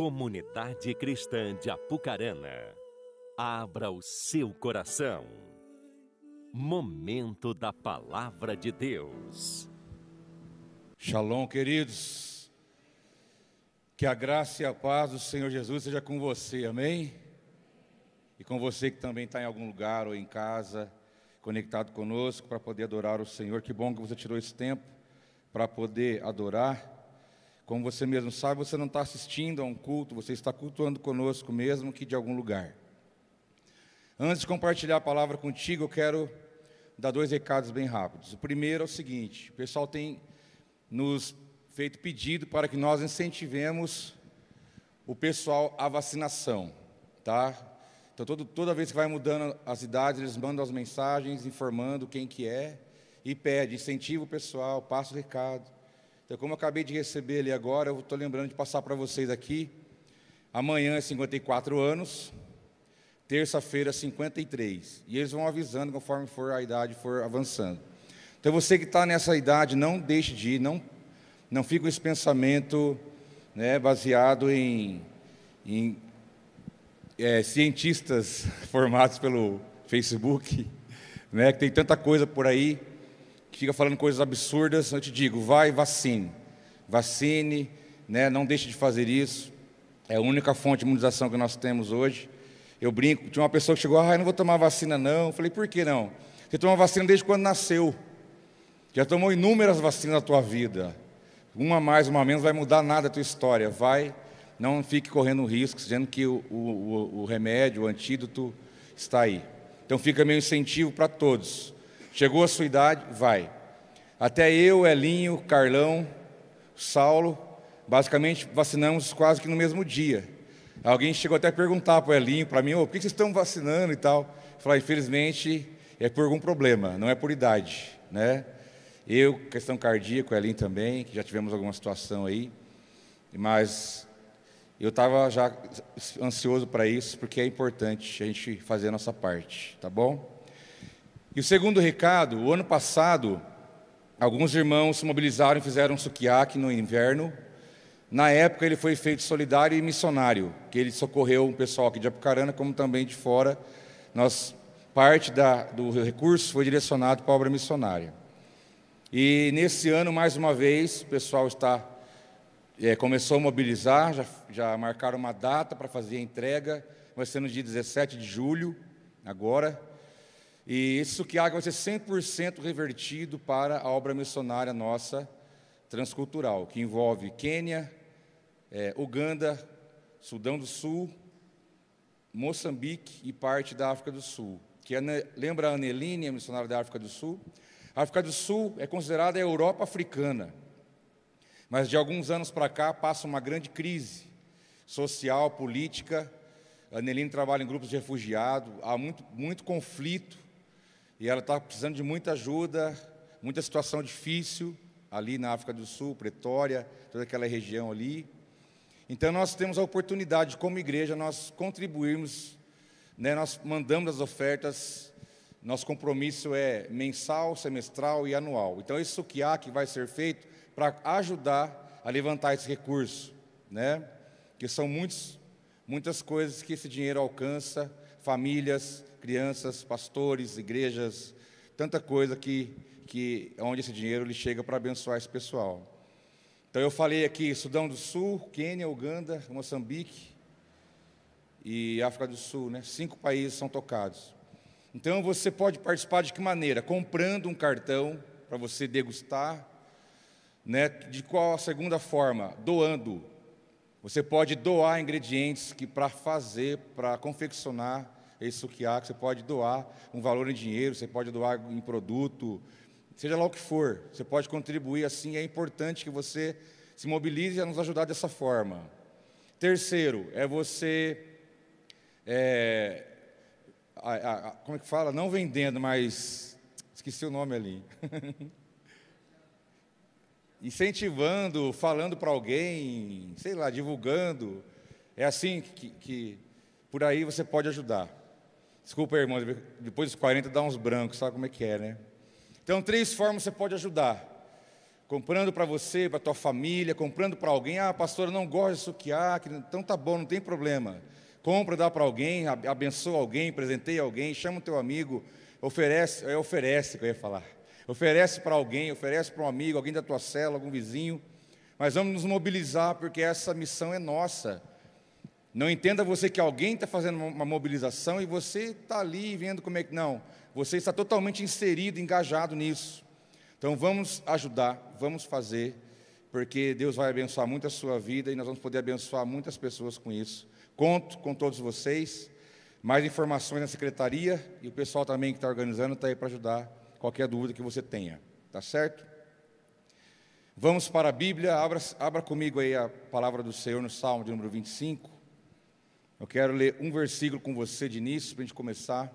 Comunidade Cristã de Apucarana, abra o seu coração. Momento da Palavra de Deus. Shalom, queridos. Que a graça e a paz do Senhor Jesus seja com você, amém? E com você que também está em algum lugar ou em casa, conectado conosco para poder adorar o Senhor. Que bom que você tirou esse tempo para poder adorar. Como você mesmo sabe, você não está assistindo a um culto, você está cultuando conosco mesmo que de algum lugar. Antes de compartilhar a palavra contigo, eu quero dar dois recados bem rápidos. O primeiro é o seguinte: o pessoal tem nos feito pedido para que nós incentivemos o pessoal à vacinação, tá? Então, todo, toda vez que vai mudando as idades, eles mandam as mensagens informando quem que é e pede, incentiva o pessoal, passa o recado. Então, como eu acabei de receber ali agora, eu estou lembrando de passar para vocês aqui. Amanhã é 54 anos, terça-feira 53. E eles vão avisando conforme for a idade for avançando. Então você que está nessa idade, não deixe de ir, não, não fique com esse pensamento né, baseado em, em é, cientistas formados pelo Facebook, né, que tem tanta coisa por aí fica falando coisas absurdas, eu te digo, vai vacine. Vacine, né? não deixe de fazer isso. É a única fonte de imunização que nós temos hoje. Eu brinco, tinha uma pessoa que chegou, ah, eu não vou tomar vacina não. Eu falei, por que não? Você toma vacina desde quando nasceu. Já tomou inúmeras vacinas na tua vida. Uma mais, uma menos, vai mudar nada a tua história. Vai, não fique correndo risco, dizendo que o, o, o remédio, o antídoto está aí. Então fica meu incentivo para todos. Chegou a sua idade, vai. Até eu, Elinho, Carlão, Saulo, basicamente vacinamos quase que no mesmo dia. Alguém chegou até a perguntar para o Elinho, para mim, oh, por que vocês estão vacinando e tal? Eu falei, infelizmente, é por algum problema, não é por idade, né? Eu, questão cardíaca, o Elinho também, que já tivemos alguma situação aí, mas eu estava já ansioso para isso, porque é importante a gente fazer a nossa parte, tá bom? E o segundo recado, o ano passado, alguns irmãos se mobilizaram e fizeram um no inverno. Na época ele foi feito solidário e missionário, que ele socorreu um pessoal aqui de Apucarana, como também de fora. Nós, parte da, do recurso foi direcionado para a obra missionária. E nesse ano, mais uma vez, o pessoal está é, começou a mobilizar, já, já marcaram uma data para fazer a entrega, vai ser no dia 17 de julho, agora. E esse sukiá vai ser 100% revertido para a obra missionária nossa transcultural, que envolve Quênia, é, Uganda, Sudão do Sul, Moçambique e parte da África do Sul. Que lembra a Aneline, a missionária da África do Sul? A África do Sul é considerada a Europa africana, mas de alguns anos para cá passa uma grande crise social, política. A Aneline trabalha em grupos de refugiados, há muito, muito conflito e ela está precisando de muita ajuda, muita situação difícil ali na África do Sul, Pretória, toda aquela região ali. Então nós temos a oportunidade, como igreja, nós contribuirmos, né, nós mandamos as ofertas, nosso compromisso é mensal, semestral e anual. Então esse suquiá que vai ser feito para ajudar a levantar esse recurso, né? Que são muitos, muitas coisas que esse dinheiro alcança, famílias, crianças, pastores, igrejas, tanta coisa que, que onde esse dinheiro ele chega para abençoar esse pessoal. Então eu falei aqui Sudão do Sul, Quênia, Uganda, Moçambique e África do Sul, né? Cinco países são tocados. Então você pode participar de que maneira? Comprando um cartão para você degustar, né? De qual a segunda forma? Doando. Você pode doar ingredientes que para fazer, para confeccionar esse sukiá, que você pode doar um valor em dinheiro, você pode doar em produto, seja lá o que for, você pode contribuir assim, é importante que você se mobilize a nos ajudar dessa forma. Terceiro, é você, é, a, a, como é que fala? Não vendendo, mas, esqueci o nome ali. Incentivando, falando para alguém, sei lá, divulgando. É assim que, que por aí você pode ajudar. Desculpa, irmão, depois dos 40 dá uns brancos, sabe como é que é, né? Então, três formas você pode ajudar: comprando para você, para tua família, comprando para alguém. Ah, pastor, eu não gosto de suquiar, então tá bom, não tem problema. Compra, dá para alguém, abençoa alguém, presenteia alguém, chama o teu amigo, oferece, é oferece que eu ia falar. Oferece para alguém, oferece para um amigo, alguém da tua cela, algum vizinho. Mas vamos nos mobilizar porque essa missão é nossa. Não entenda você que alguém está fazendo uma mobilização e você está ali vendo como é que. Não, você está totalmente inserido, engajado nisso. Então vamos ajudar, vamos fazer, porque Deus vai abençoar muito a sua vida e nós vamos poder abençoar muitas pessoas com isso. Conto com todos vocês. Mais informações na secretaria e o pessoal também que está organizando está aí para ajudar qualquer dúvida que você tenha. Tá certo? Vamos para a Bíblia, abra, abra comigo aí a palavra do Senhor no Salmo de número 25. Eu quero ler um versículo com você de início para a gente começar.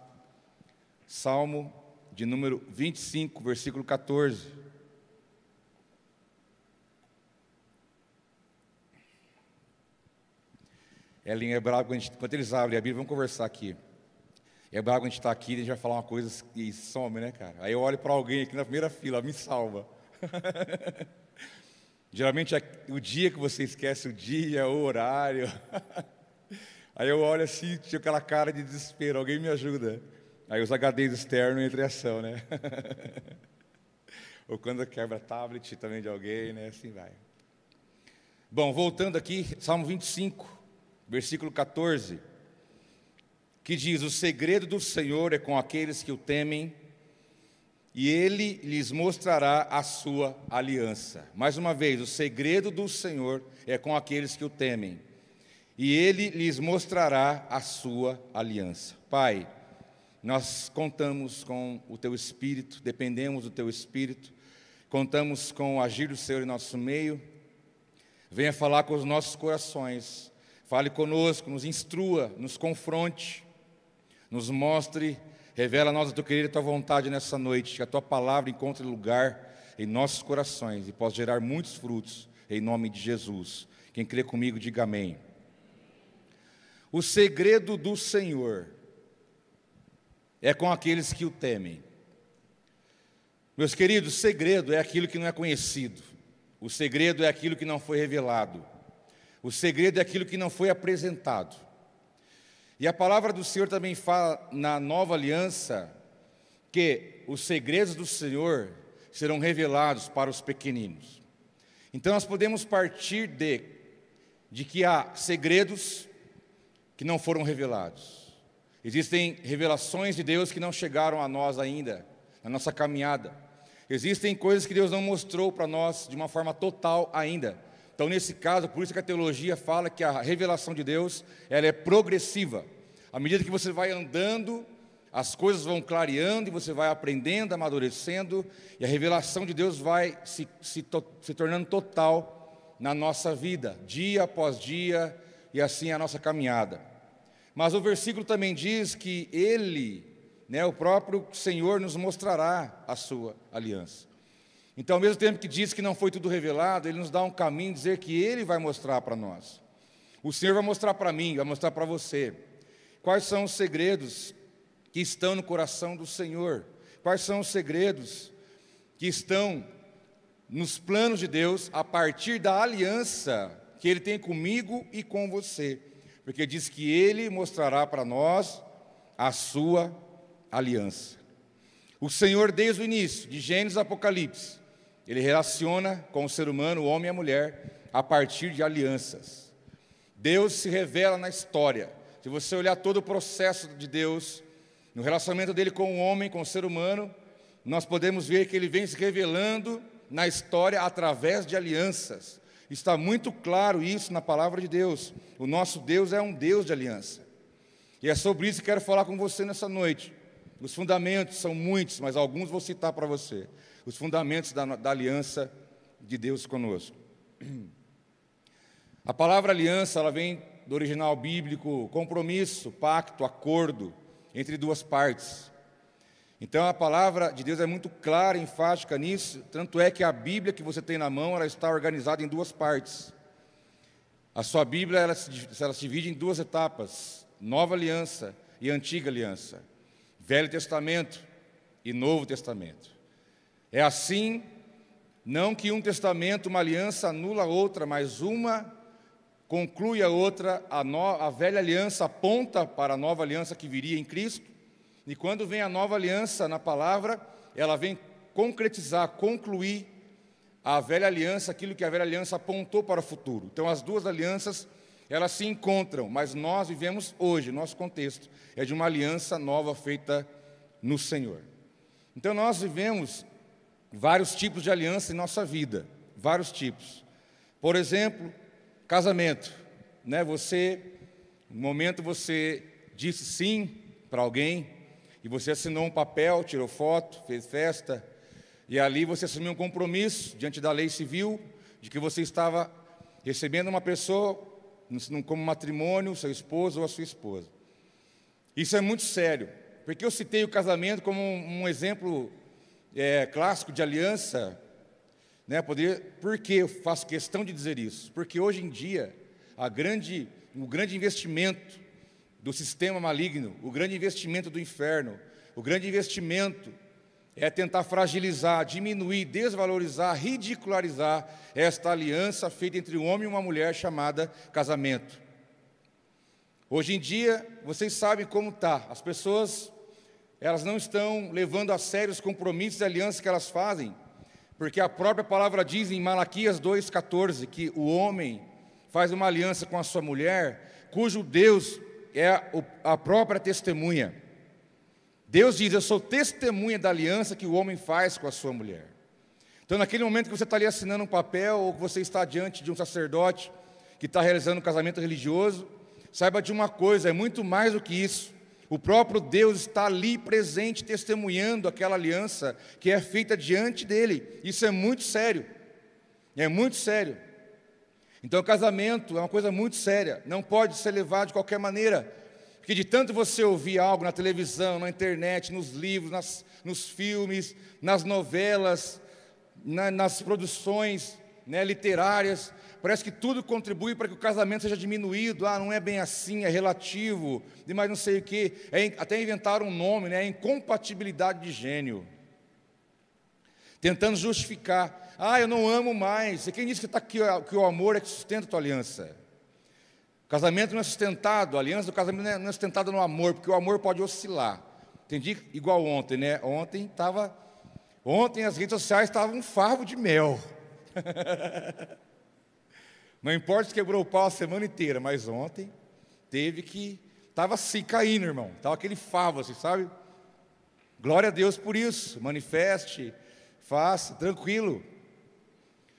Salmo de número 25, versículo 14. Ellen é bravo quando, quando eles abrem a Bíblia, vamos conversar aqui. É bravo quando a gente está aqui, a gente vai falar uma coisa e some, né, cara? Aí eu olho para alguém aqui na primeira fila, me salva. Geralmente é o dia que você esquece o dia, o horário. Aí eu olho assim, tinha aquela cara de desespero, alguém me ajuda. Aí os HDs externos entram em ação, né? Ou quando quebra tablet também de alguém, né? Assim vai. Bom, voltando aqui, Salmo 25 versículo 14, que diz: O segredo do Senhor é com aqueles que o temem, e ele lhes mostrará a sua aliança. Mais uma vez, o segredo do Senhor é com aqueles que o temem, e ele lhes mostrará a sua aliança. Pai, nós contamos com o teu espírito, dependemos do teu espírito, contamos com o agir do Senhor em nosso meio. Venha falar com os nossos corações Fale conosco, nos instrua, nos confronte, nos mostre, revela a nós a tua querida a tua vontade nessa noite, que a tua palavra encontre lugar em nossos corações e possa gerar muitos frutos, em nome de Jesus. Quem crê comigo, diga amém. O segredo do Senhor é com aqueles que o temem. Meus queridos, segredo é aquilo que não é conhecido, o segredo é aquilo que não foi revelado. O segredo é aquilo que não foi apresentado. E a palavra do Senhor também fala na nova aliança que os segredos do Senhor serão revelados para os pequeninos. Então nós podemos partir de, de que há segredos que não foram revelados. Existem revelações de Deus que não chegaram a nós ainda, na nossa caminhada. Existem coisas que Deus não mostrou para nós de uma forma total ainda. Então, nesse caso, por isso que a teologia fala que a revelação de Deus ela é progressiva. À medida que você vai andando, as coisas vão clareando e você vai aprendendo, amadurecendo, e a revelação de Deus vai se, se, se tornando total na nossa vida, dia após dia, e assim a nossa caminhada. Mas o versículo também diz que Ele, né, o próprio Senhor, nos mostrará a sua aliança. Então, ao mesmo tempo que diz que não foi tudo revelado, ele nos dá um caminho, dizer que ele vai mostrar para nós. O Senhor vai mostrar para mim, vai mostrar para você. Quais são os segredos que estão no coração do Senhor? Quais são os segredos que estão nos planos de Deus a partir da aliança que Ele tem comigo e com você? Porque diz que Ele mostrará para nós a sua aliança. O Senhor, desde o início, de Gênesis a Apocalipse, ele relaciona com o ser humano, o homem e a mulher, a partir de alianças. Deus se revela na história. Se você olhar todo o processo de Deus, no relacionamento dele com o homem, com o ser humano, nós podemos ver que ele vem se revelando na história através de alianças. Está muito claro isso na palavra de Deus. O nosso Deus é um Deus de aliança. E é sobre isso que quero falar com você nessa noite. Os fundamentos são muitos, mas alguns vou citar para você os fundamentos da, da aliança de Deus conosco. A palavra aliança, ela vem do original bíblico compromisso, pacto, acordo entre duas partes. Então a palavra de Deus é muito clara, enfática nisso, tanto é que a Bíblia que você tem na mão, ela está organizada em duas partes. A sua Bíblia ela se, ela se divide em duas etapas: Nova Aliança e Antiga Aliança, Velho Testamento e Novo Testamento. É assim Não que um testamento, uma aliança anula a outra, mas uma conclui a outra. A, no, a velha aliança aponta para a nova aliança que viria em Cristo. E quando vem a nova aliança na palavra, ela vem concretizar, concluir a velha aliança, aquilo que a velha aliança apontou para o futuro. Então, as duas alianças, elas se encontram, mas nós vivemos hoje, nosso contexto é de uma aliança nova feita no Senhor. Então, nós vivemos vários tipos de aliança em nossa vida, vários tipos. Por exemplo, casamento, né? Você, no momento você disse sim para alguém e você assinou um papel, tirou foto, fez festa, e ali você assumiu um compromisso diante da lei civil de que você estava recebendo uma pessoa como matrimônio, seu esposo ou a sua esposa. Isso é muito sério, porque eu citei o casamento como um, exemplo é, clássico de aliança, né? Poder, por que eu faço questão de dizer isso? Porque hoje em dia grande, o grande investimento do sistema maligno, o grande investimento do inferno, o grande investimento é tentar fragilizar, diminuir, desvalorizar, ridicularizar esta aliança feita entre um homem e uma mulher chamada casamento. Hoje em dia, vocês sabem como está. As pessoas, elas não estão levando a sério os compromissos e alianças que elas fazem, porque a própria palavra diz em Malaquias 2,14 que o homem faz uma aliança com a sua mulher, cujo Deus é a própria testemunha. Deus diz: Eu sou testemunha da aliança que o homem faz com a sua mulher. Então, naquele momento que você está ali assinando um papel, ou que você está diante de um sacerdote que está realizando um casamento religioso, saiba de uma coisa: é muito mais do que isso. O próprio Deus está ali presente, testemunhando aquela aliança que é feita diante dele. Isso é muito sério. É muito sério. Então, casamento é uma coisa muito séria, não pode ser levado de qualquer maneira. Porque de tanto você ouvir algo na televisão, na internet, nos livros, nas, nos filmes, nas novelas, na, nas produções né, literárias, parece que tudo contribui para que o casamento seja diminuído. Ah, não é bem assim, é relativo, de mais não sei o quê. É, até inventaram um nome, né, incompatibilidade de gênio. Tentando justificar. Ah, eu não amo mais. E quem disse que, tá aqui, que o amor é que sustenta a tua aliança? Casamento não é sustentado, a aliança do casamento não é sustentada no amor, porque o amor pode oscilar. Entendi? Igual ontem, né? Ontem estava. Ontem as redes sociais estavam um favo de mel. não importa se quebrou o pau a semana inteira, mas ontem teve que. Estava assim, caindo, irmão. Estava aquele favo, assim, sabe? Glória a Deus por isso. Manifeste, faça, tranquilo.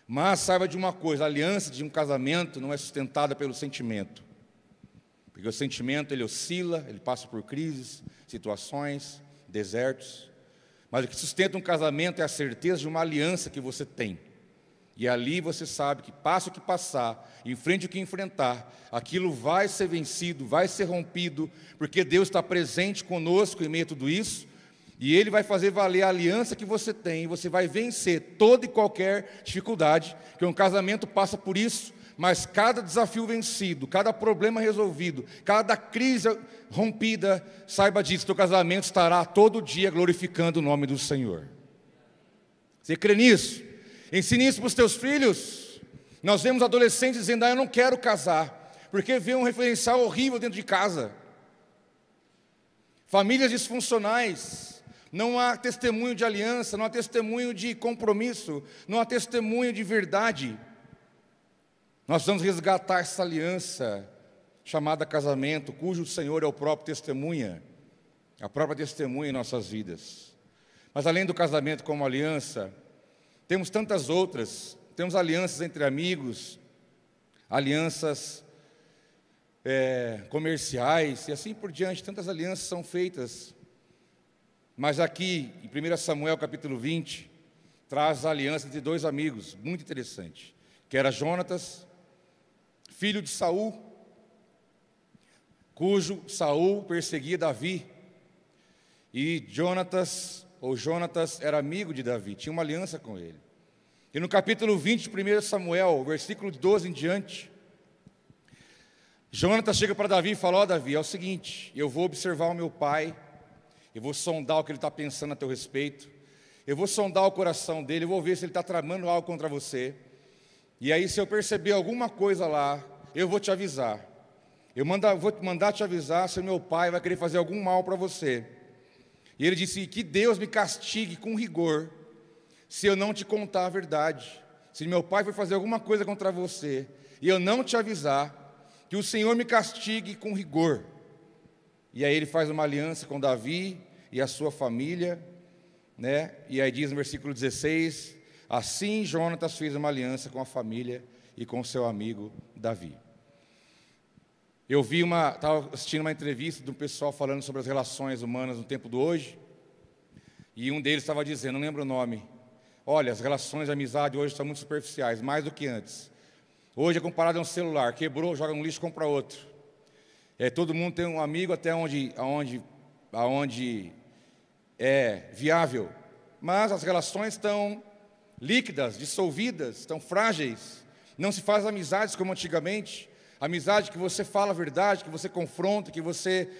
Mas saiba de uma coisa: a aliança de um casamento não é sustentada pelo sentimento. Porque o sentimento ele oscila, ele passa por crises, situações, desertos. Mas o que sustenta um casamento é a certeza de uma aliança que você tem. E ali você sabe que passo o que passar, enfrente o que enfrentar, aquilo vai ser vencido, vai ser rompido, porque Deus está presente conosco em meio a tudo isso, e Ele vai fazer valer a aliança que você tem, e você vai vencer toda e qualquer dificuldade, que um casamento passa por isso, mas cada desafio vencido, cada problema resolvido, cada crise rompida, saiba disso, teu casamento estará todo dia glorificando o nome do Senhor. Você crê nisso? Ensine isso para os teus filhos. Nós vemos adolescentes dizendo: ah, eu não quero casar, porque vê um referencial horrível dentro de casa. Famílias disfuncionais, não há testemunho de aliança, não há testemunho de compromisso, não há testemunho de verdade. Nós vamos resgatar essa aliança chamada casamento, cujo Senhor é o próprio testemunha, a própria testemunha em nossas vidas. Mas além do casamento como aliança, temos tantas outras. Temos alianças entre amigos, alianças é, comerciais e assim por diante. Tantas alianças são feitas mas aqui, em 1 Samuel capítulo 20, traz a aliança de dois amigos, muito interessante, que era Jonatas, filho de Saul, cujo Saul perseguia Davi. E Jonatas, ou Jonatas, era amigo de Davi, tinha uma aliança com ele. E no capítulo 20 de 1 Samuel, versículo 12 em diante, Jonatas chega para Davi e fala: Ó oh, Davi, é o seguinte, eu vou observar o meu pai eu vou sondar o que ele está pensando a teu respeito. Eu vou sondar o coração dele, eu vou ver se ele está tramando algo contra você. E aí, se eu perceber alguma coisa lá, eu vou te avisar. Eu manda, vou mandar te avisar se meu pai vai querer fazer algum mal para você. E ele disse: Que Deus me castigue com rigor, se eu não te contar a verdade. Se meu pai for fazer alguma coisa contra você e eu não te avisar, que o Senhor me castigue com rigor. E aí ele faz uma aliança com Davi e a sua família, né? E aí diz no versículo 16: Assim Jonatas fez uma aliança com a família e com seu amigo Davi. Eu vi uma, estava assistindo uma entrevista de um pessoal falando sobre as relações humanas no tempo do hoje, e um deles estava dizendo, não lembro o nome, olha, as relações de amizade hoje estão muito superficiais, mais do que antes. Hoje é comparado a um celular, quebrou, joga no lixo, compra outro. É, todo mundo tem um amigo até onde, aonde, aonde é viável, mas as relações estão líquidas, dissolvidas, estão frágeis. Não se faz amizades como antigamente. Amizade que você fala a verdade, que você confronta, que você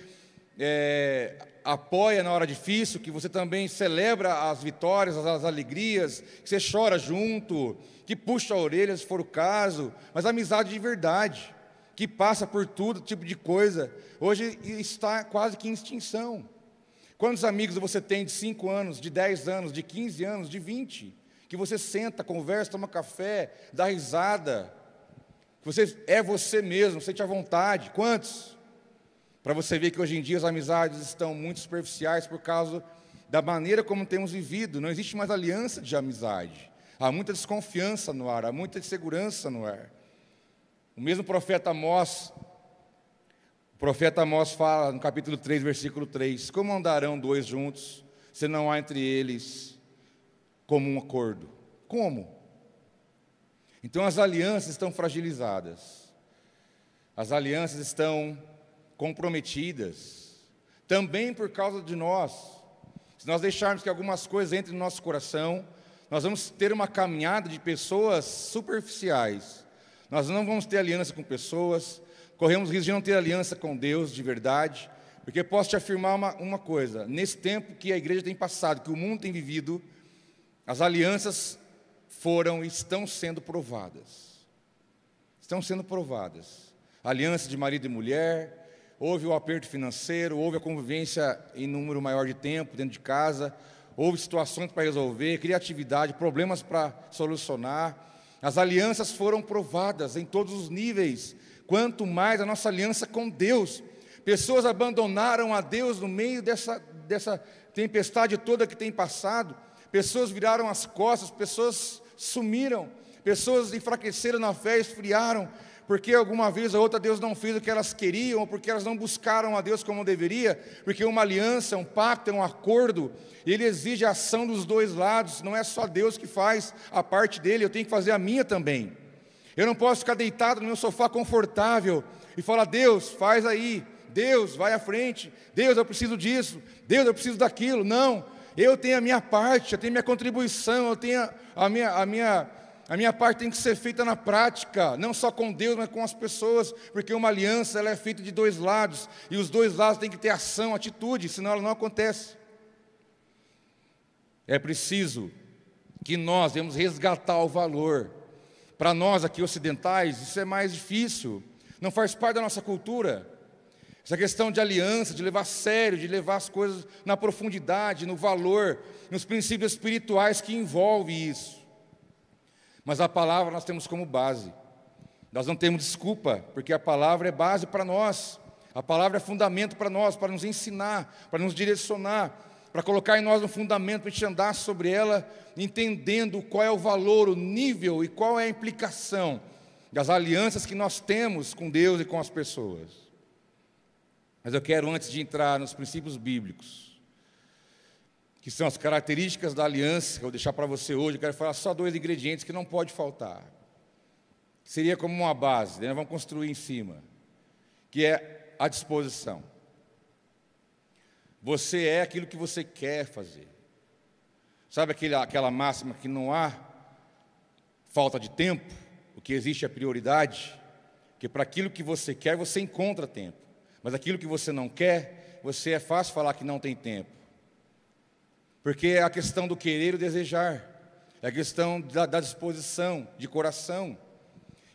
é, apoia na hora difícil, que você também celebra as vitórias, as, as, alegrias, que você chora junto, que puxa a orelha se for o caso, mas amizade de verdade, que passa por todo tipo de coisa, hoje está quase que em extinção. Quantos amigos você tem de 5 anos, de 10 anos, de 15 anos, de 20? Que você senta, conversa, toma café, dá risada, você é você mesmo, sente à vontade. Quantos? Para você ver que hoje em dia as amizades estão muito superficiais por causa da maneira como temos vivido. Não existe mais aliança de amizade. Há muita desconfiança no ar, há muita insegurança no ar. O mesmo profeta Amós, o profeta Amós fala no capítulo 3, versículo 3: Como andarão dois juntos, se não há entre eles como um acordo? Como? Então as alianças estão fragilizadas, as alianças estão comprometidas, também por causa de nós. Se nós deixarmos que algumas coisas entrem no nosso coração, nós vamos ter uma caminhada de pessoas superficiais. Nós não vamos ter aliança com pessoas, corremos risco de não ter aliança com Deus de verdade, porque posso te afirmar uma, uma coisa: nesse tempo que a igreja tem passado, que o mundo tem vivido, as alianças foram e estão sendo provadas. Estão sendo provadas. Aliança de marido e mulher, houve o aperto financeiro, houve a convivência em número maior de tempo dentro de casa, houve situações para resolver, criatividade, problemas para solucionar. As alianças foram provadas em todos os níveis, quanto mais a nossa aliança com Deus. Pessoas abandonaram a Deus no meio dessa, dessa tempestade toda que tem passado, pessoas viraram as costas, pessoas sumiram, pessoas enfraqueceram na fé, esfriaram, porque alguma vez ou outra Deus não fez o que elas queriam, ou porque elas não buscaram a Deus como deveria, porque uma aliança, um pacto, um acordo, ele exige a ação dos dois lados, não é só Deus que faz a parte dele, eu tenho que fazer a minha também. Eu não posso ficar deitado no meu sofá confortável e falar, Deus, faz aí, Deus, vai à frente, Deus, eu preciso disso, Deus, eu preciso daquilo. Não, eu tenho a minha parte, eu tenho a minha contribuição, eu tenho a minha, a minha, a minha parte tem que ser feita na prática, não só com Deus, mas com as pessoas, porque uma aliança ela é feita de dois lados, e os dois lados têm que ter ação, atitude, senão ela não acontece. É preciso que nós vamos resgatar o valor. Para nós aqui ocidentais, isso é mais difícil, não faz parte da nossa cultura. Essa questão de aliança, de levar a sério, de levar as coisas na profundidade, no valor, nos princípios espirituais que envolve isso. Mas a palavra nós temos como base. Nós não temos desculpa, porque a palavra é base para nós. A palavra é fundamento para nós, para nos ensinar, para nos direcionar, para colocar em nós um fundamento, para a gente andar sobre ela, entendendo qual é o valor, o nível e qual é a implicação das alianças que nós temos com Deus e com as pessoas. Mas eu quero, antes de entrar nos princípios bíblicos, que são as características da aliança, que eu vou deixar para você hoje, eu quero falar só dois ingredientes que não pode faltar. Seria como uma base, né? vamos construir em cima, que é a disposição. Você é aquilo que você quer fazer. Sabe aquele, aquela máxima que não há falta de tempo? O que existe é prioridade? Que para aquilo que você quer, você encontra tempo. Mas aquilo que você não quer, você é fácil falar que não tem tempo. Porque é a questão do querer e desejar, é a questão da, da disposição de coração.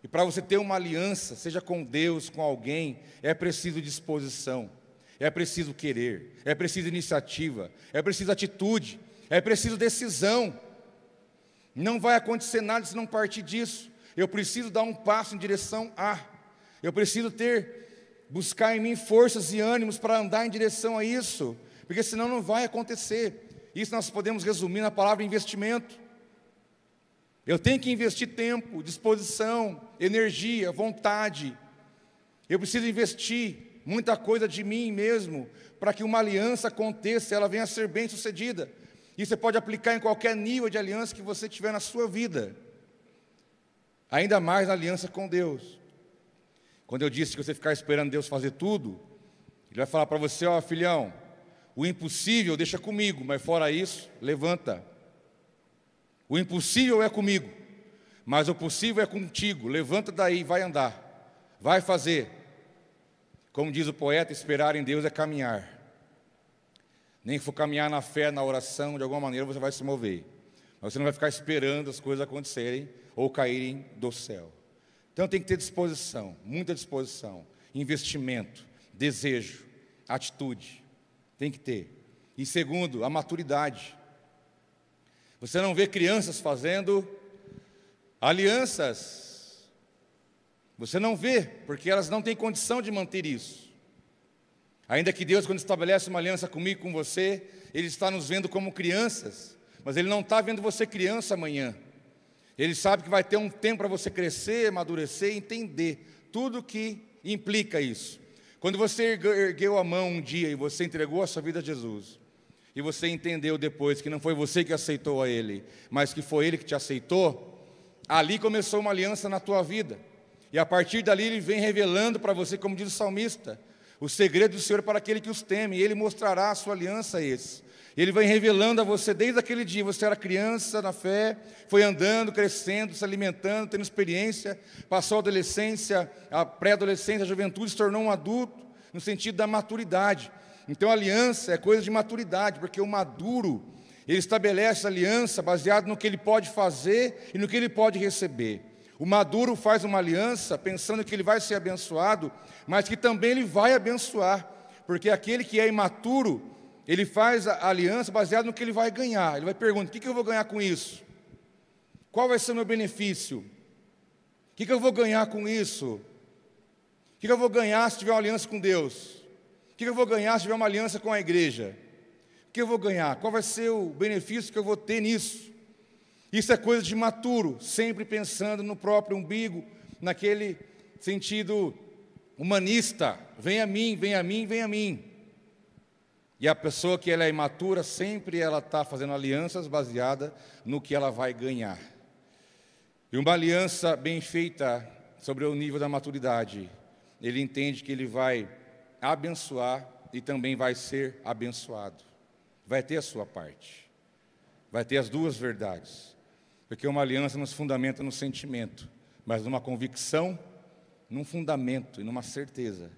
E para você ter uma aliança, seja com Deus, com alguém, é preciso disposição, é preciso querer, é preciso iniciativa, é preciso atitude, é preciso decisão. Não vai acontecer nada se não partir disso. Eu preciso dar um passo em direção a. Eu preciso ter, buscar em mim forças e ânimos para andar em direção a isso, porque senão não vai acontecer. Isso nós podemos resumir na palavra investimento. Eu tenho que investir tempo, disposição, energia, vontade. Eu preciso investir muita coisa de mim mesmo para que uma aliança aconteça, ela venha a ser bem sucedida. E você pode aplicar em qualquer nível de aliança que você tiver na sua vida. Ainda mais na aliança com Deus. Quando eu disse que você ficar esperando Deus fazer tudo, Ele vai falar para você: ó, filhão, o impossível deixa comigo, mas fora isso, levanta. O impossível é comigo, mas o possível é contigo. Levanta daí, vai andar, vai fazer. Como diz o poeta, esperar em Deus é caminhar. Nem que for caminhar na fé, na oração, de alguma maneira você vai se mover. Mas você não vai ficar esperando as coisas acontecerem ou caírem do céu. Então tem que ter disposição, muita disposição, investimento, desejo, atitude. Tem que ter. E segundo, a maturidade. Você não vê crianças fazendo alianças. Você não vê, porque elas não têm condição de manter isso. Ainda que Deus, quando estabelece uma aliança comigo com você, Ele está nos vendo como crianças, mas Ele não está vendo você criança amanhã. Ele sabe que vai ter um tempo para você crescer, amadurecer entender tudo que implica isso. Quando você ergueu a mão um dia e você entregou a sua vida a Jesus, e você entendeu depois que não foi você que aceitou a Ele, mas que foi Ele que te aceitou, ali começou uma aliança na tua vida. E a partir dali Ele vem revelando para você, como diz o salmista, o segredo do Senhor é para aquele que os teme, e Ele mostrará a sua aliança a esse. Ele vai revelando a você desde aquele dia, você era criança na fé, foi andando, crescendo, se alimentando, tendo experiência, passou a adolescência, a pré-adolescência, a juventude, se tornou um adulto, no sentido da maturidade. Então, aliança é coisa de maturidade, porque o maduro, ele estabelece aliança baseado no que ele pode fazer e no que ele pode receber. O maduro faz uma aliança pensando que ele vai ser abençoado, mas que também ele vai abençoar, porque aquele que é imaturo, ele faz a aliança baseado no que ele vai ganhar. Ele vai perguntar: o que, que eu vou ganhar com isso? Qual vai ser o meu benefício? O que, que eu vou ganhar com isso? O que, que eu vou ganhar se tiver uma aliança com Deus? que eu vou ganhar se tiver uma aliança com a igreja? O que eu vou ganhar? Qual vai ser o benefício que eu vou ter nisso? Isso é coisa de maturo, sempre pensando no próprio umbigo, naquele sentido humanista. Vem a mim, vem a mim, vem a mim. E a pessoa que ela é imatura, sempre ela está fazendo alianças baseada no que ela vai ganhar. E uma aliança bem feita sobre o nível da maturidade, ele entende que ele vai abençoar e também vai ser abençoado. Vai ter a sua parte. Vai ter as duas verdades. Porque uma aliança nos fundamenta no sentimento, mas numa convicção, num fundamento e numa certeza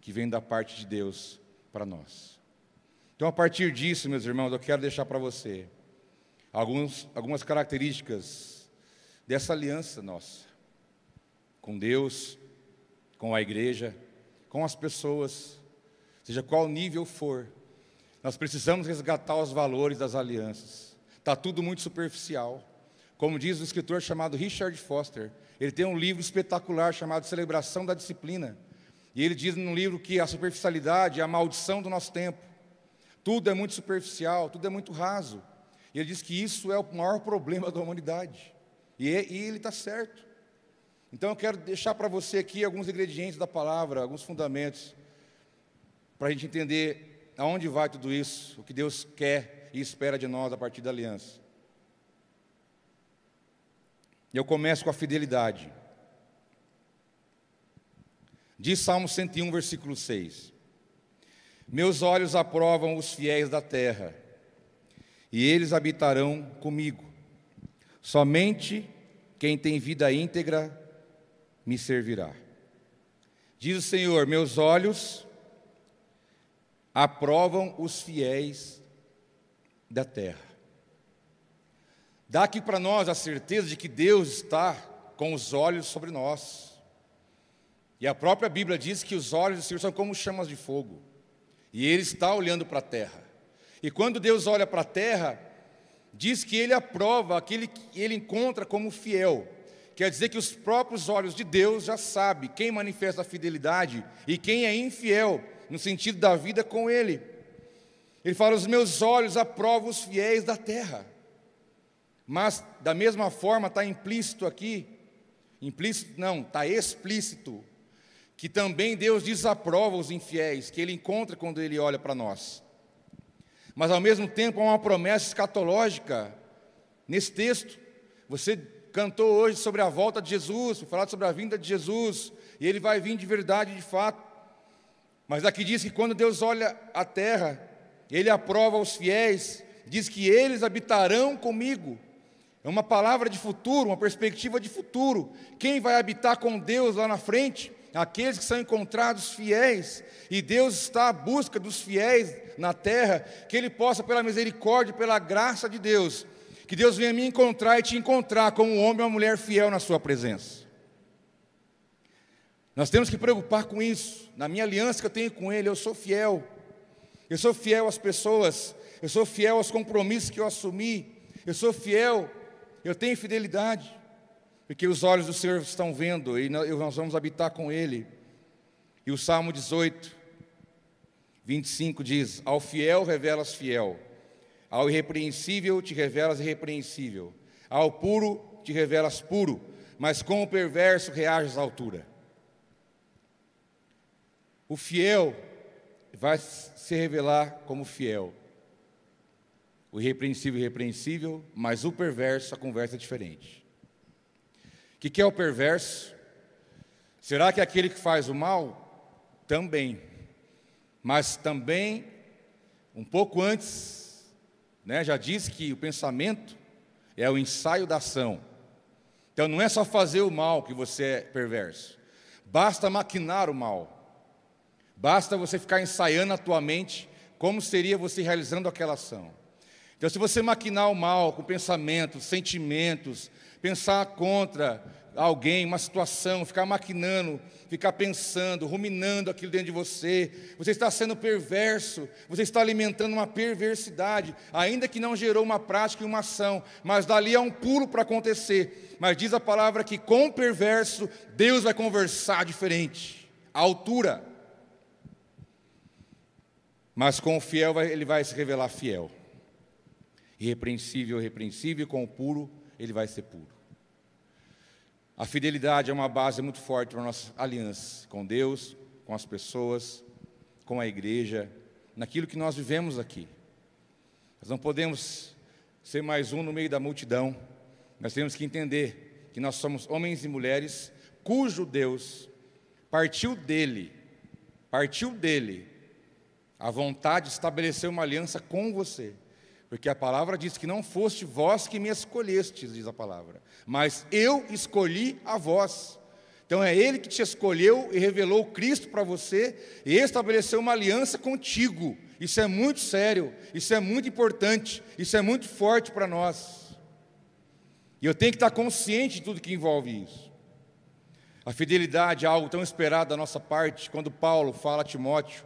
que vem da parte de Deus para nós. Então, a partir disso, meus irmãos, eu quero deixar para você alguns, algumas características dessa aliança nossa com Deus, com a igreja com as pessoas, seja qual nível for. Nós precisamos resgatar os valores das alianças. Está tudo muito superficial. Como diz o escritor chamado Richard Foster, ele tem um livro espetacular chamado Celebração da Disciplina. E ele diz no livro que a superficialidade é a maldição do nosso tempo. Tudo é muito superficial, tudo é muito raso. E ele diz que isso é o maior problema da humanidade. E, é, e ele está certo. Então eu quero deixar para você aqui alguns ingredientes da palavra, alguns fundamentos, para a gente entender aonde vai tudo isso, o que Deus quer e espera de nós a partir da aliança. Eu começo com a fidelidade. Diz Salmo 101, versículo 6: Meus olhos aprovam os fiéis da terra, e eles habitarão comigo. Somente quem tem vida íntegra me servirá. Diz o Senhor: Meus olhos aprovam os fiéis da terra. Dá aqui para nós a certeza de que Deus está com os olhos sobre nós. E a própria Bíblia diz que os olhos do Senhor são como chamas de fogo. E Ele está olhando para a terra. E quando Deus olha para a terra, diz que Ele aprova aquele que Ele encontra como fiel. Quer dizer que os próprios olhos de Deus já sabem quem manifesta a fidelidade e quem é infiel, no sentido da vida com Ele. Ele fala: Os meus olhos aprovam os fiéis da terra. Mas, da mesma forma, está implícito aqui, implícito não, está explícito, que também Deus desaprova os infiéis, que Ele encontra quando Ele olha para nós. Mas, ao mesmo tempo, há uma promessa escatológica nesse texto. Você cantou hoje sobre a volta de Jesus, foi falado sobre a vinda de Jesus, e Ele vai vir de verdade, de fato. Mas aqui diz que quando Deus olha a terra, Ele aprova os fiéis, diz que eles habitarão comigo. É uma palavra de futuro, uma perspectiva de futuro. Quem vai habitar com Deus lá na frente? Aqueles que são encontrados fiéis. E Deus está à busca dos fiéis na terra, que Ele possa, pela misericórdia, pela graça de Deus, que Deus venha me encontrar e te encontrar como um homem ou uma mulher fiel na Sua presença. Nós temos que preocupar com isso. Na minha aliança que eu tenho com Ele, eu sou fiel. Eu sou fiel às pessoas, eu sou fiel aos compromissos que eu assumi, eu sou fiel eu tenho fidelidade, porque os olhos do Senhor estão vendo e nós vamos habitar com Ele. E o Salmo 18, 25 diz: Ao fiel revelas fiel, ao irrepreensível te revelas irrepreensível, ao puro te revelas puro, mas com o perverso reages à altura. O fiel vai se revelar como fiel, o irrepreensível, irrepreensível, mas o perverso, a conversa é diferente. Que, que é o perverso? Será que é aquele que faz o mal? Também. Mas também, um pouco antes, né, já disse que o pensamento é o ensaio da ação. Então não é só fazer o mal que você é perverso. Basta maquinar o mal. Basta você ficar ensaiando a tua mente como seria você realizando aquela ação. Então, se você maquinar o mal com pensamentos, sentimentos, pensar contra alguém, uma situação, ficar maquinando, ficar pensando, ruminando aquilo dentro de você, você está sendo perverso, você está alimentando uma perversidade, ainda que não gerou uma prática e uma ação, mas dali há um pulo para acontecer. Mas diz a palavra que com o perverso, Deus vai conversar diferente, a altura. Mas com o fiel, ele vai se revelar fiel irrepreensível, irrepreensível, com o puro, ele vai ser puro. A fidelidade é uma base muito forte para a nossa aliança com Deus, com as pessoas, com a igreja, naquilo que nós vivemos aqui. Nós não podemos ser mais um no meio da multidão, nós temos que entender que nós somos homens e mulheres cujo Deus partiu dele, partiu dele a vontade de estabelecer uma aliança com você. Porque a palavra diz que não foste vós que me escolhestes, diz a palavra, mas eu escolhi a vós. Então é Ele que te escolheu e revelou Cristo para você e estabeleceu uma aliança contigo. Isso é muito sério, isso é muito importante, isso é muito forte para nós. E eu tenho que estar consciente de tudo que envolve isso. A fidelidade é algo tão esperado da nossa parte, quando Paulo fala a Timóteo,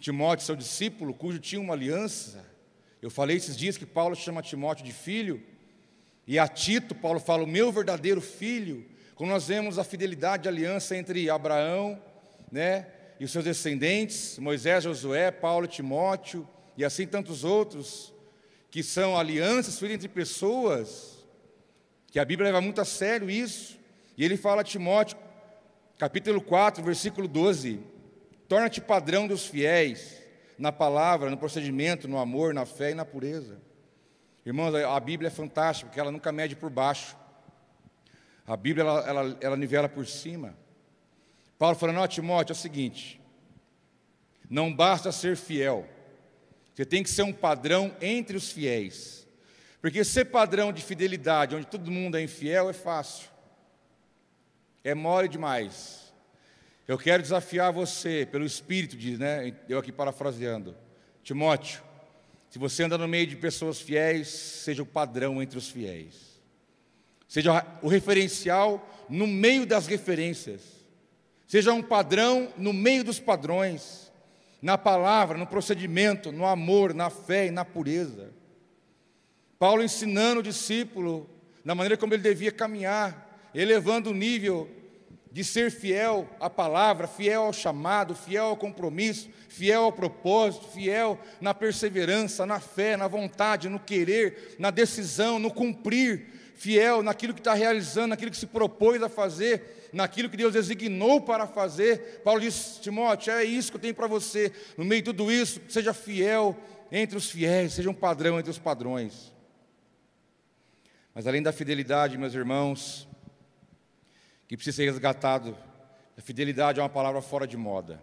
Timóteo, seu discípulo, cujo tinha uma aliança, eu falei esses dias que Paulo chama Timóteo de filho, e a Tito, Paulo fala, o meu verdadeiro filho. Como nós vemos a fidelidade de aliança entre Abraão né, e os seus descendentes, Moisés, Josué, Paulo, Timóteo, e assim tantos outros, que são alianças feitas entre pessoas, que a Bíblia leva muito a sério isso. E ele fala a Timóteo, capítulo 4, versículo 12: torna-te padrão dos fiéis na palavra, no procedimento, no amor, na fé e na pureza. Irmãos, a Bíblia é fantástica, porque ela nunca mede por baixo. A Bíblia, ela, ela, ela nivela por cima. Paulo falando, não, Timóteo, é o seguinte, não basta ser fiel, você tem que ser um padrão entre os fiéis. Porque ser padrão de fidelidade, onde todo mundo é infiel, é fácil. É mole demais. Eu quero desafiar você, pelo Espírito, diz, né? Eu aqui parafraseando. Timóteo, Se você anda no meio de pessoas fiéis, seja o padrão entre os fiéis. Seja o referencial no meio das referências. Seja um padrão no meio dos padrões. Na palavra, no procedimento, no amor, na fé e na pureza. Paulo ensinando o discípulo na maneira como ele devia caminhar, elevando o nível de ser fiel à palavra, fiel ao chamado, fiel ao compromisso, fiel ao propósito, fiel na perseverança, na fé, na vontade, no querer, na decisão, no cumprir, fiel naquilo que está realizando, naquilo que se propôs a fazer, naquilo que Deus designou para fazer. Paulo diz: Timóteo, é isso que eu tenho para você. No meio de tudo isso, seja fiel entre os fiéis, seja um padrão entre os padrões. Mas além da fidelidade, meus irmãos, que precisa ser resgatado. A fidelidade é uma palavra fora de moda.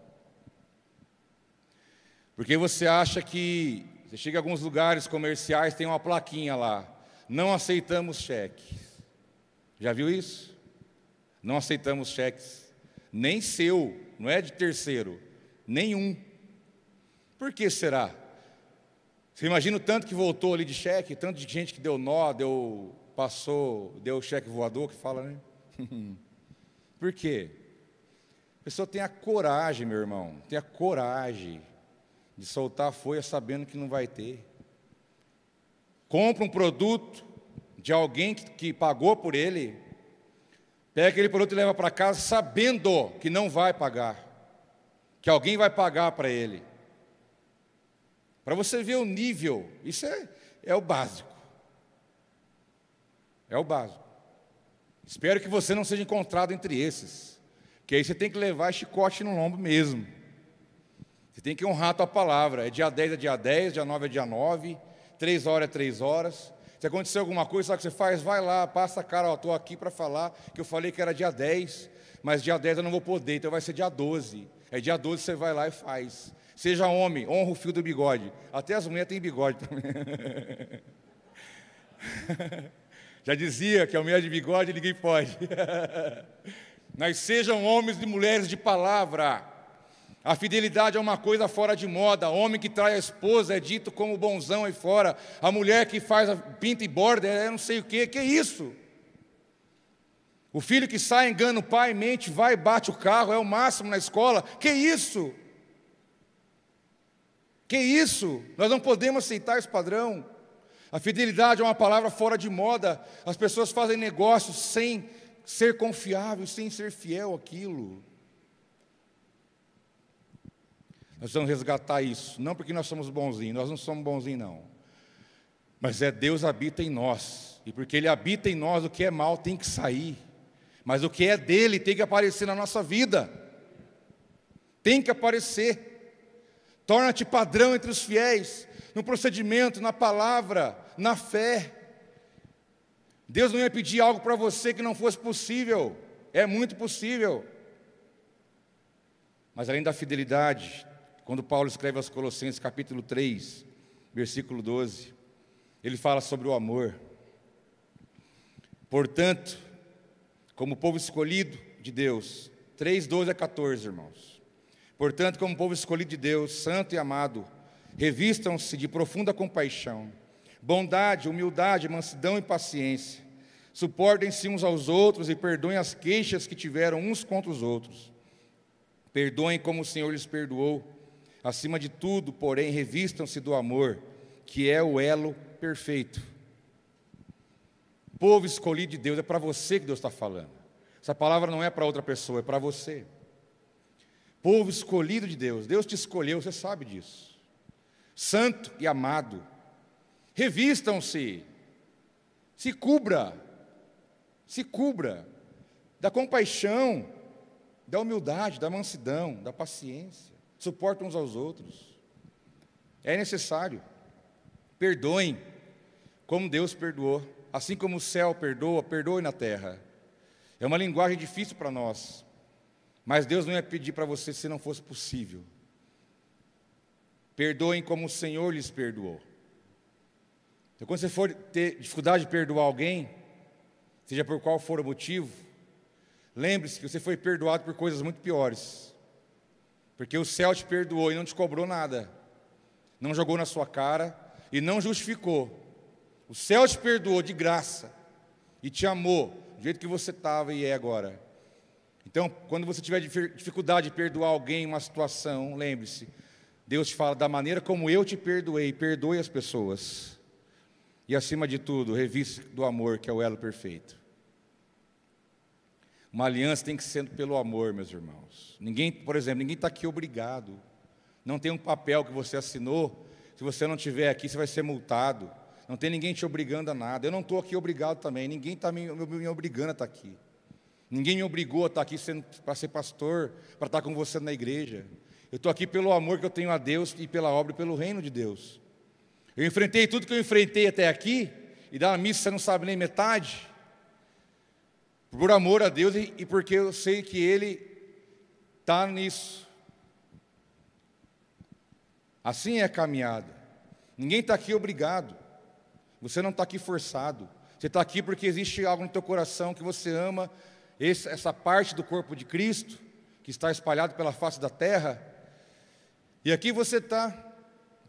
Porque você acha que você chega a alguns lugares comerciais, tem uma plaquinha lá, não aceitamos cheques. Já viu isso? Não aceitamos cheques, nem seu, não é de terceiro, nenhum. Por que será? Você imagina o tanto que voltou ali de cheque, tanto de gente que deu nó, deu, passou, deu cheque voador, que fala, né? Por quê? A pessoa tem a coragem, meu irmão, tem a coragem de soltar a folha sabendo que não vai ter. Compra um produto de alguém que, que pagou por ele, pega aquele produto e leva para casa sabendo que não vai pagar, que alguém vai pagar para ele. Para você ver o nível, isso é, é o básico. É o básico. Espero que você não seja encontrado entre esses. Que aí você tem que levar chicote no lombo mesmo. Você tem que honrar a tua palavra. É dia 10 é dia 10, dia 9 é dia 9, 3 horas é 3 horas. Se acontecer alguma coisa, sabe o que você faz? Vai lá, passa a cara, estou aqui para falar que eu falei que era dia 10, mas dia 10 eu não vou poder, então vai ser dia 12. É dia 12 você vai lá e faz. Seja homem, honra o fio do bigode. Até as mulheres têm bigode também. Já dizia que a mulher de bigode ninguém pode. Mas sejam homens e mulheres de palavra. A fidelidade é uma coisa fora de moda. Homem que trai a esposa é dito como bonzão aí fora. A mulher que faz a pinta e borda é não sei o quê. Que isso? O filho que sai, engana o pai, mente, vai bate o carro, é o máximo na escola. Que isso? Que isso? Nós não podemos aceitar esse padrão. A fidelidade é uma palavra fora de moda. As pessoas fazem negócios sem ser confiável, sem ser fiel àquilo. Nós vamos resgatar isso, não porque nós somos bonzinhos, nós não somos bonzinhos, não. Mas é Deus habita em nós, e porque Ele habita em nós, o que é mal tem que sair, mas o que é dele tem que aparecer na nossa vida, tem que aparecer. Torna-te padrão entre os fiéis, no procedimento, na palavra, na fé. Deus não ia pedir algo para você que não fosse possível, é muito possível. Mas além da fidelidade, quando Paulo escreve aos Colossenses, capítulo 3, versículo 12, ele fala sobre o amor. Portanto, como povo escolhido de Deus, 3, 12 a 14, irmãos. Portanto, como povo escolhido de Deus, santo e amado, revistam-se de profunda compaixão bondade, humildade, mansidão e paciência. Suportem-se uns aos outros e perdoem as queixas que tiveram uns contra os outros. Perdoem como o Senhor lhes perdoou. Acima de tudo, porém, revistam-se do amor, que é o elo perfeito. Povo escolhido de Deus, é para você que Deus está falando. Essa palavra não é para outra pessoa, é para você. Povo escolhido de Deus, Deus te escolheu, você sabe disso. Santo e amado revistam-se, se cubra, se cubra da compaixão, da humildade, da mansidão, da paciência, suportam uns aos outros. É necessário. Perdoem, como Deus perdoou, assim como o céu perdoa, perdoe na terra. É uma linguagem difícil para nós, mas Deus não ia pedir para você se não fosse possível. Perdoem como o Senhor lhes perdoou. Então, quando você for ter dificuldade de perdoar alguém, seja por qual for o motivo, lembre-se que você foi perdoado por coisas muito piores. Porque o céu te perdoou e não te cobrou nada. Não jogou na sua cara, e não justificou. O céu te perdoou de graça e te amou do jeito que você estava e é agora. Então, quando você tiver dificuldade de perdoar alguém, uma situação, lembre-se, Deus te fala da maneira como eu te perdoei, perdoe as pessoas. E acima de tudo, revista do amor, que é o elo perfeito. Uma aliança tem que ser pelo amor, meus irmãos. Ninguém, por exemplo, ninguém está aqui obrigado. Não tem um papel que você assinou. Se você não estiver aqui, você vai ser multado. Não tem ninguém te obrigando a nada. Eu não estou aqui obrigado também. Ninguém está me, me, obrigando a estar tá aqui. Ninguém me obrigou a estar tá aqui para ser pastor, para estar tá com você na igreja. Eu estou aqui pelo amor que eu tenho a Deus e pela obra e pelo reino de Deus. Eu enfrentei tudo que eu enfrentei até aqui, e da missa você não sabe nem metade. Por amor a Deus e, porque eu sei que Ele está nisso. Assim é a caminhada. Ninguém está aqui obrigado. Você não está aqui forçado. Você está aqui porque existe algo no teu coração que você ama, essa parte do corpo de Cristo, que está espalhado pela face da terra. E aqui você está.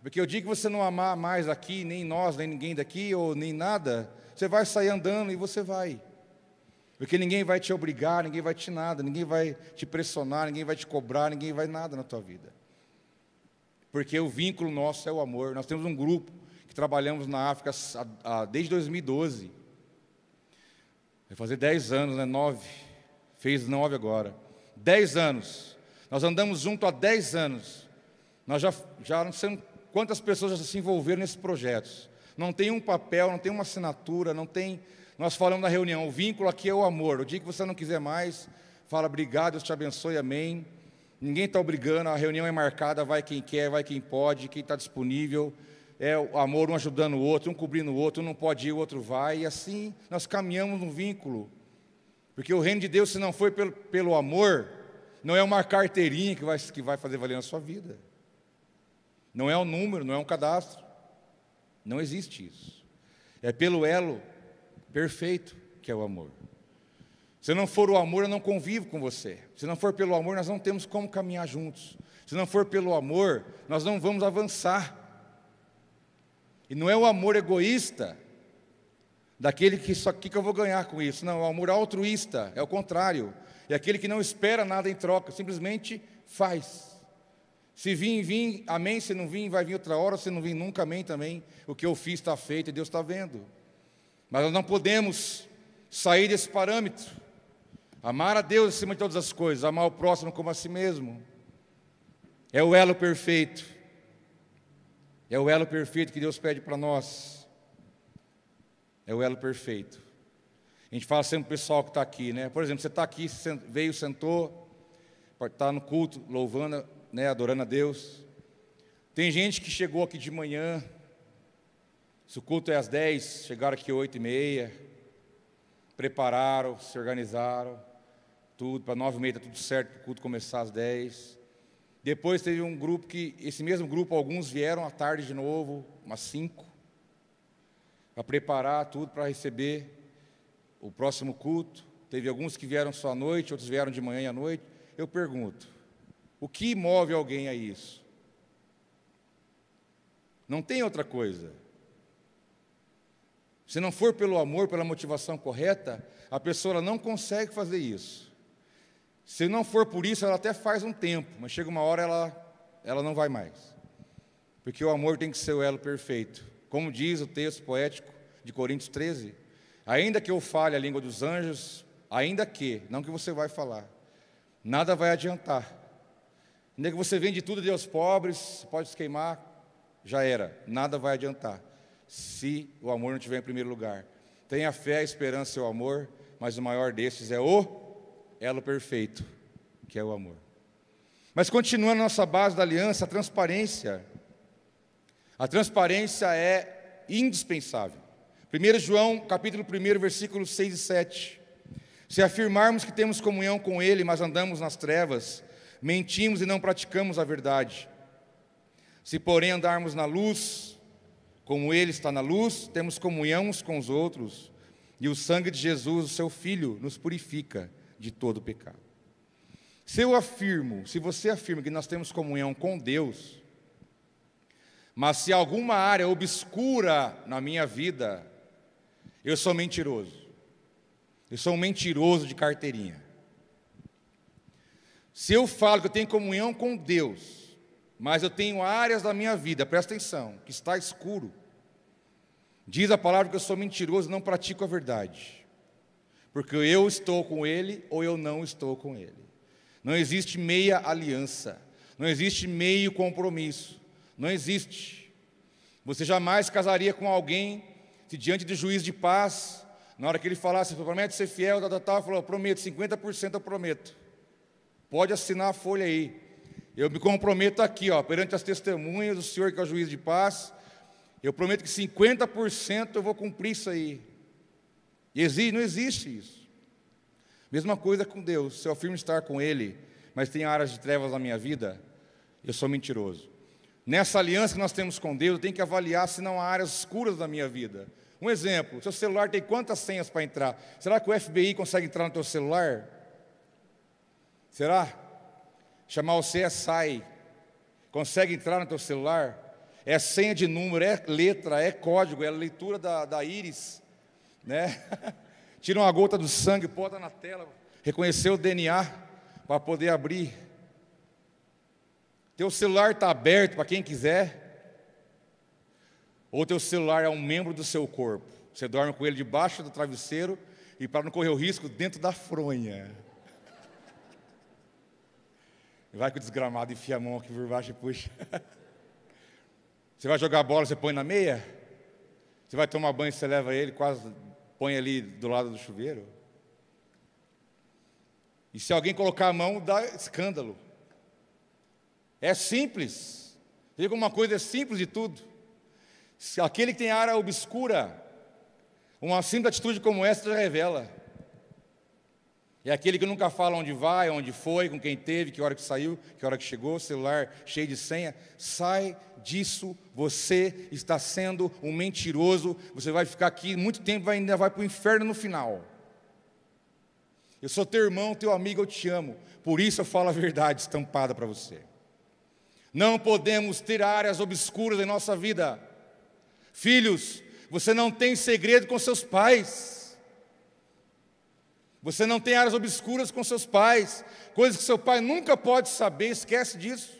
Porque o dia que você não amar mais aqui, nem nós, nem ninguém daqui, ou nem nada, você vai sair andando e você vai. Porque ninguém vai te obrigar, ninguém vai te nada, ninguém vai te pressionar, ninguém vai te cobrar, ninguém vai nada na tua vida. Porque o vínculo nosso é o amor. Nós temos um grupo trabalhamos na África desde 2012. Vai fazer 10 anos, né? 9. Fez 9 agora. 10 anos. Nós andamos junto há 10 anos. Nós já, já não quantas pessoas já se envolveram nesses projetos. Não tem um papel, não tem uma assinatura, não tem. Nós falamos na reunião, o vínculo aqui é o amor. O dia que você não quiser mais, fala obrigado, Deus te abençoe, amém. Ninguém está obrigando, a reunião é marcada, vai quem quer, vai quem pode, quem está disponível é o amor um ajudando o outro, um cobrindo o outro, um não pode ir, o outro vai, e assim nós caminhamos no vínculo. Porque o reino de Deus, se não for pelo, pelo amor, não é uma carteirinha que vai, que vai fazer valer na sua vida. Não é um número, não é um cadastro. Não existe isso. É pelo elo perfeito que é o amor. Se não for o amor, eu não convivo com você. Se não for pelo amor, nós não temos como caminhar juntos. Se não for pelo amor, nós não vamos avançar. E não é o amor egoísta, daquele que só que, que eu vou ganhar com isso. Não, é o amor altruísta, é o contrário. É aquele que não espera nada em troca, simplesmente faz. Se vir, vim, amém. Se não vir, vai vir outra hora. Se não vir, nunca, amém também. O que eu fiz está feito e Deus está vendo. Mas nós não podemos sair desse parâmetro. Amar a Deus acima de todas as coisas, amar o próximo como a si mesmo. É o elo perfeito. É o elo perfeito que Deus pede para nós. É o elo perfeito. A gente fala sempre para o pessoal que está aqui, né? Por exemplo, você está aqui, veio, sentou, está no culto, louvando, né, adorando a Deus. Tem gente que chegou aqui de manhã, se o culto é às 10, chegaram aqui às 8 e meia, prepararam, se organizaram, tudo, para 9 e meia está tudo certo, para o culto começar às 10. Depois teve um grupo que, esse mesmo grupo, alguns vieram à tarde de novo, umas cinco, para preparar tudo para receber o próximo culto. Teve alguns que vieram só à noite, outros vieram de manhã e à noite. Eu pergunto: o que move alguém a isso? Não tem outra coisa. Se não for pelo amor, pela motivação correta, a pessoa não consegue fazer isso. Se não for por isso, ela até faz um tempo, mas chega uma hora ela, ela não vai mais. Porque o amor tem que ser o elo perfeito. Como diz o texto poético de Coríntios 13: Ainda que eu fale a língua dos anjos, ainda que, não que você vai falar, nada vai adiantar. Que você vende tudo de Deus pobres, pode se queimar, já era, nada vai adiantar. Se o amor não estiver em primeiro lugar. Tenha fé, a esperança e o amor, mas o maior desses é o elo perfeito, que é o amor. Mas continuando nossa base da aliança, a transparência. A transparência é indispensável. 1 João, capítulo 1, versículos 6 e 7. Se afirmarmos que temos comunhão com Ele, mas andamos nas trevas, mentimos e não praticamos a verdade. Se, porém, andarmos na luz, como Ele está na luz, temos comunhão uns com os outros, e o sangue de Jesus, o Seu Filho, nos purifica de todo pecado. Se eu afirmo, se você afirma que nós temos comunhão com Deus, Mas se alguma área obscura na minha vida, eu sou mentiroso. Eu sou um mentiroso de carteirinha. Se eu falo que eu tenho comunhão com Deus, mas eu tenho áreas da minha vida, presta atenção, que está escuro. Diz a palavra que eu sou mentiroso e não pratico a verdade. Porque eu estou com Ele ou eu não estou com Ele. Não existe meia aliança. Não existe meio compromisso. Não existe. Você jamais casaria com alguém se diante do juiz de paz, na hora que ele falasse, promete ser fiel, tal, tal, tal, falou, prometo, 50% eu prometo. Pode assinar a folha aí. Eu me comprometo aqui, ó, perante as testemunhas do Senhor que é o juiz de paz. Eu prometo que 50% eu vou cumprir isso aí. E não existe isso. Mesma coisa com Deus. Se eu afirmo estar com Ele, mas tem áreas de trevas na minha vida, eu sou mentiroso. Nessa aliança que nós temos com Deus, eu tenho que avaliar se não há áreas escuras da minha vida. Um exemplo: seu celular tem quantas senhas para entrar? Será que o FBI consegue entrar no teu celular? Será? Chamar o CSI. Consegue entrar no teu celular? É senha de número, é letra, é código, é leitura da, da íris. Né? Tira uma gota do sangue, bota na tela, reconhecer o DNA para poder abrir. Teu celular está aberto para quem quiser. Ou teu celular é um membro do seu corpo. Você dorme com ele debaixo do travesseiro e para não correr o risco, dentro da fronha. Vai que o desgramado enfia a mão aqui por baixo e puxa. Você vai jogar bola, você põe na meia? Você vai tomar banho, você leva ele, quase põe ali do lado do chuveiro? E se alguém colocar a mão, dá escândalo. É simples. Diga uma coisa, é simples de tudo. Se aquele que tem área obscura, uma simples atitude como essa já revela. É aquele que nunca fala onde vai, onde foi, com quem teve, que hora que saiu, que hora que chegou, celular cheio de senha. Sai disso, você está sendo um mentiroso. Você vai ficar aqui muito tempo, vai, ainda vai para o inferno no final. Eu sou teu irmão, teu amigo, eu te amo. Por isso eu falo a verdade estampada para você. Não podemos ter áreas obscuras em nossa vida. Filhos, você não tem segredo com seus pais. Você não tem áreas obscuras com seus pais, coisas que seu pai nunca pode saber, esquece disso.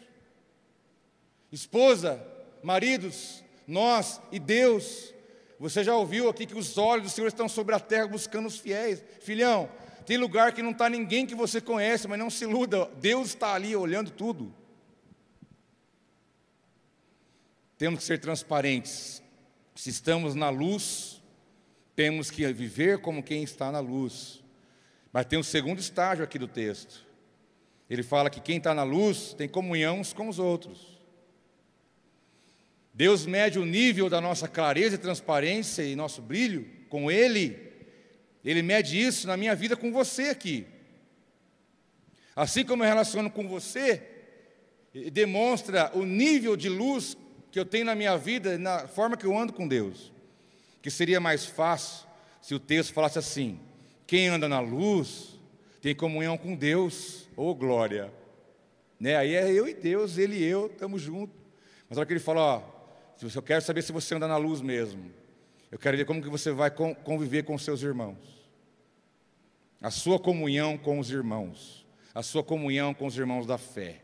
Esposa, maridos, nós e Deus. Você já ouviu aqui que os olhos do Senhor estão sobre a terra buscando os fiéis. Filhão, tem lugar que não está ninguém que você conhece, mas não se iluda, Deus está ali olhando tudo. Temos que ser transparentes. Se estamos na luz, temos que viver como quem está na luz. Mas tem um segundo estágio aqui do texto. Ele fala que quem está na luz tem comunhão uns com os outros. Deus mede o nível da nossa clareza e transparência e nosso brilho com Ele. Ele mede isso na minha vida com você aqui. Assim como eu relaciono com você, demonstra o nível de luz que eu tenho na minha vida, na forma que eu ando com Deus. Que seria mais fácil se o texto falasse assim: quem anda na luz tem comunhão com Deus, ô oh, glória. Né? Aí é eu e Deus, ele e eu, estamos juntos. Mas olha que ele fala, ó, eu quero saber se você anda na luz mesmo. Eu quero ver como que você vai conviver com seus irmãos. A sua comunhão com os irmãos. A sua comunhão com os irmãos da fé.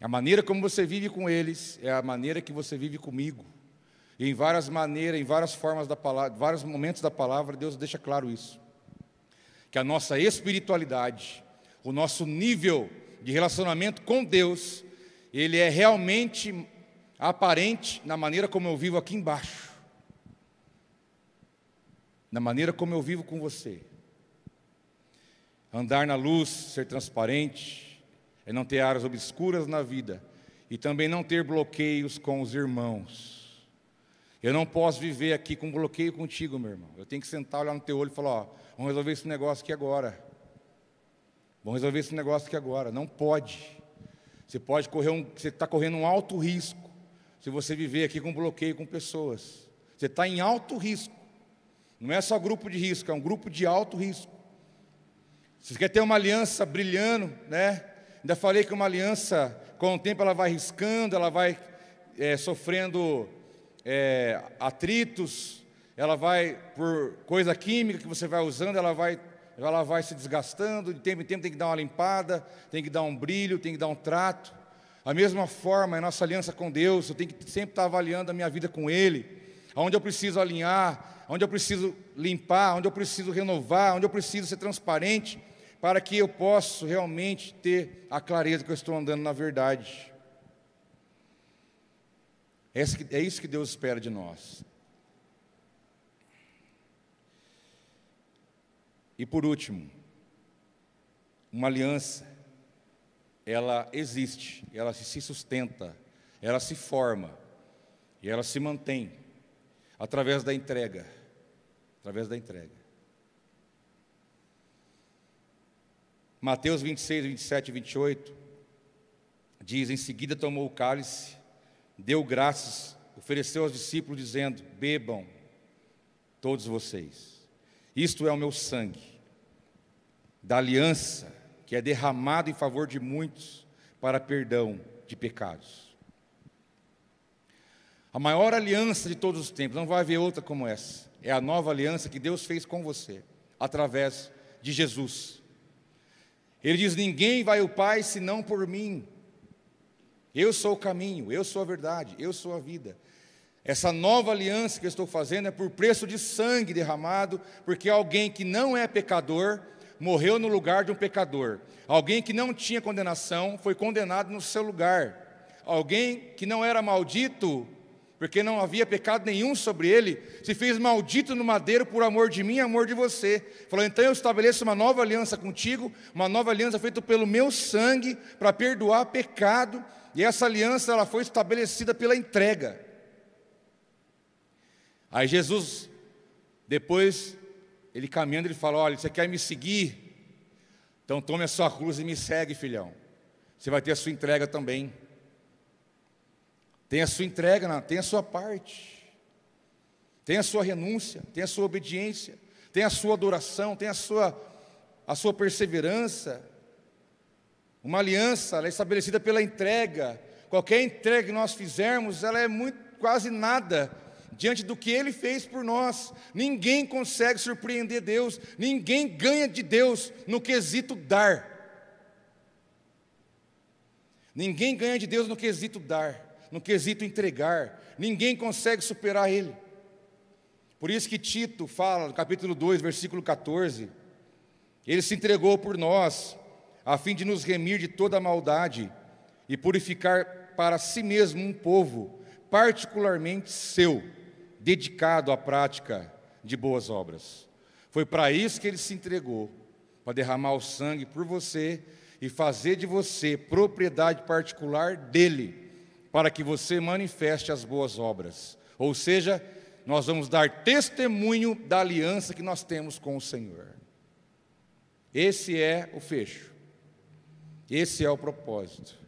A maneira como você vive com eles é a maneira que você vive comigo. E em várias maneiras, em várias formas da palavra, vários momentos da palavra, Deus deixa claro isso que a nossa espiritualidade, o nosso nível de relacionamento com Deus, ele é realmente aparente na maneira como eu vivo aqui embaixo, na maneira como eu vivo com você. Andar na luz, ser transparente, é não ter áreas obscuras na vida e também não ter bloqueios com os irmãos. Eu não posso viver aqui com bloqueio contigo, meu irmão. Eu tenho que sentar, olhar no teu olho e falar: ó, vamos resolver esse negócio aqui agora. Vamos resolver esse negócio aqui agora. Não pode. Você pode correr um, você está correndo um alto risco se você viver aqui com bloqueio com pessoas. Você está em alto risco. Não é só grupo de risco, é um grupo de alto risco. Se você quer ter uma aliança brilhando, né? Ainda falei que uma aliança, com o tempo, ela vai riscando, ela vai é, sofrendo é, atritos, ela vai, por coisa química que você vai usando, ela vai, ela vai se desgastando, de tempo em tempo tem que dar uma limpada, tem que dar um brilho, tem que dar um trato. A mesma forma é nossa aliança com Deus, eu tenho que sempre estar avaliando a minha vida com Ele, onde eu preciso alinhar, onde eu preciso limpar, onde eu preciso renovar, onde eu preciso ser transparente, para que eu possa realmente ter a clareza que eu estou andando na verdade. É isso que Deus espera de nós. E por último, uma aliança, ela existe, ela se sustenta, ela se forma e ela se mantém através da entrega, através da entrega. Mateus 26, 27 e 28 diz: Em seguida tomou o cálice, deu graças, ofereceu aos discípulos, dizendo: Bebam, todos vocês. Isto é o meu sangue, da aliança, que é derramado em favor de muitos para perdão de pecados. A maior aliança de todos os tempos, não vai haver outra como essa. É a nova aliança que Deus fez com você, através de Jesus. Ele diz: Ninguém vai ao Pai senão por mim. Eu sou o caminho, eu sou a verdade, eu sou a vida. Essa nova aliança que eu estou fazendo é por preço de sangue derramado, porque alguém que não é pecador morreu no lugar de um pecador. Alguém que não tinha condenação foi condenado no seu lugar. Alguém que não era maldito, porque não havia pecado nenhum sobre ele, se fez maldito no madeiro por amor de mim e amor de você. Falou: então eu estabeleço uma nova aliança contigo, uma nova aliança feita pelo meu sangue para perdoar pecado, e essa aliança ela foi estabelecida pela entrega. Aí Jesus, depois, ele caminhando, ele fala: Olha, você quer me seguir? Então tome a sua cruz e me segue, filhão. Você vai ter a sua entrega também. Tem a sua entrega, tem a sua parte. Tem a sua renúncia, tem a sua obediência, tem a sua adoração, tem a sua, a sua perseverança. Uma aliança, ela é estabelecida pela entrega. Qualquer entrega que nós fizermos, ela é muito, quase nada diante do que Ele fez por nós. Ninguém consegue surpreender Deus, ninguém ganha de Deus no quesito dar. Ninguém ganha de Deus no quesito dar, no quesito entregar. Ninguém consegue superar Ele. Por isso que Tito fala, no capítulo 2, versículo 14: Ele se entregou por nós, a fim de nos remir de toda maldade e purificar para si mesmo um povo, particularmente seu dedicado à prática de boas obras. Foi para isso que ele se entregou, para derramar o sangue por você e fazer de você propriedade particular dele, para que você manifeste as boas obras. Ou seja, nós vamos dar testemunho da aliança que nós temos com o Senhor. Esse é o fecho. Esse é o propósito.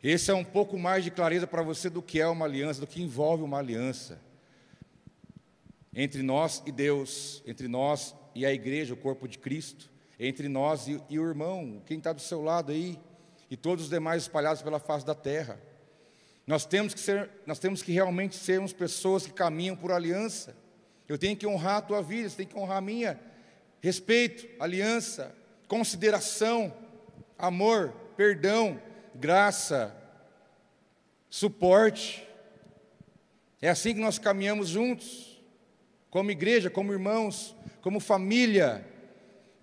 Esse é um pouco mais de clareza para você do que é uma aliança, do que envolve uma aliança entre nós e Deus, entre nós e a igreja, o corpo de Cristo, entre nós e, e o irmão, quem está do seu lado aí, e todos os demais espalhados pela face da terra. Nós temos que ser, nós temos que realmente sermos pessoas que caminham por aliança. Eu tenho que honrar a tua vida, você tem que honrar a minha. Respeito, aliança, consideração, amor, perdão, graça, suporte. É assim que nós caminhamos juntos como igreja, como irmãos, como família.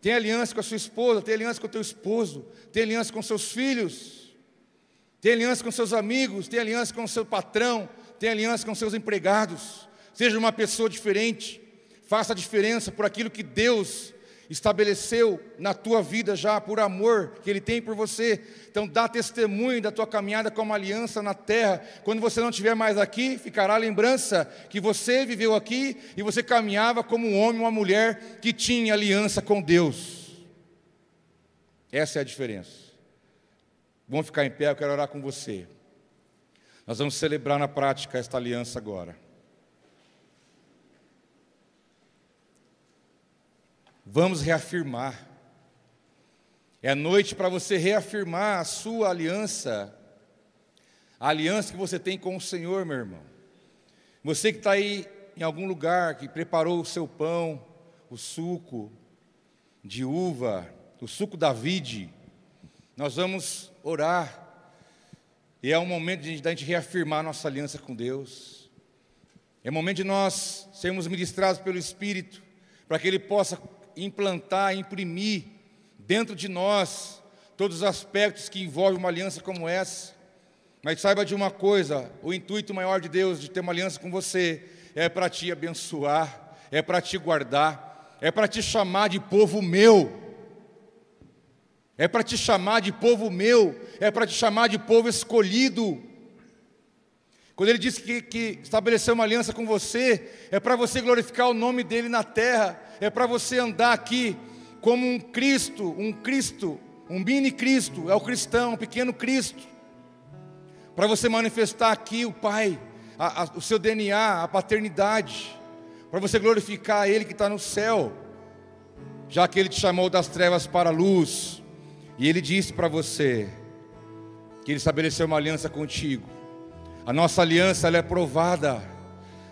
Tem aliança com a sua esposa, tem aliança com o teu esposo, tem aliança com seus filhos, tem aliança com seus amigos, tem aliança com o seu patrão, tem aliança com seus empregados. Seja uma pessoa diferente, faça a diferença por aquilo que Deus estabeleceu na tua vida já por amor que Ele tem por você. Então, dá testemunho da tua caminhada como aliança na terra. Quando você não estiver mais aqui, ficará a lembrança que você viveu aqui e você caminhava como um homem, uma mulher que tinha aliança com Deus. Essa é a diferença. Vamos ficar em pé, eu quero orar com você. Nós vamos celebrar na prática esta aliança agora. Vamos reafirmar. É a noite para você reafirmar a sua aliança. a aliança que você tem com o Senhor, meu irmão. Você que está aí em algum lugar, que preparou o seu pão, o suco de uva, o suco da vide, nós vamos orar. E é um momento de, de a gente reafirmar nossa aliança com Deus. É momento de nós sermos ministrados pelo Espírito, para que Ele possa implantar, imprimir dentro de nós todos os aspectos que envolvem uma aliança como essa. Mas saiba de uma coisa: o intuito maior de Deus de ter uma aliança com você é para te abençoar, é para te guardar, é para te chamar de povo meu, é para te chamar de povo meu, é para te chamar de povo escolhido. Quando ele disse que, que estabeleceu uma aliança com você, é para você glorificar o nome dele na terra, é para você andar aqui como um Cristo, um Cristo, um mini Cristo, é o cristão, um pequeno Cristo, para você manifestar aqui o Pai, a, a, o seu DNA, a paternidade, para você glorificar Ele que está no céu, já que Ele te chamou das trevas para a luz, e Ele disse para você que Ele estabeleceu uma aliança contigo. A nossa aliança é provada,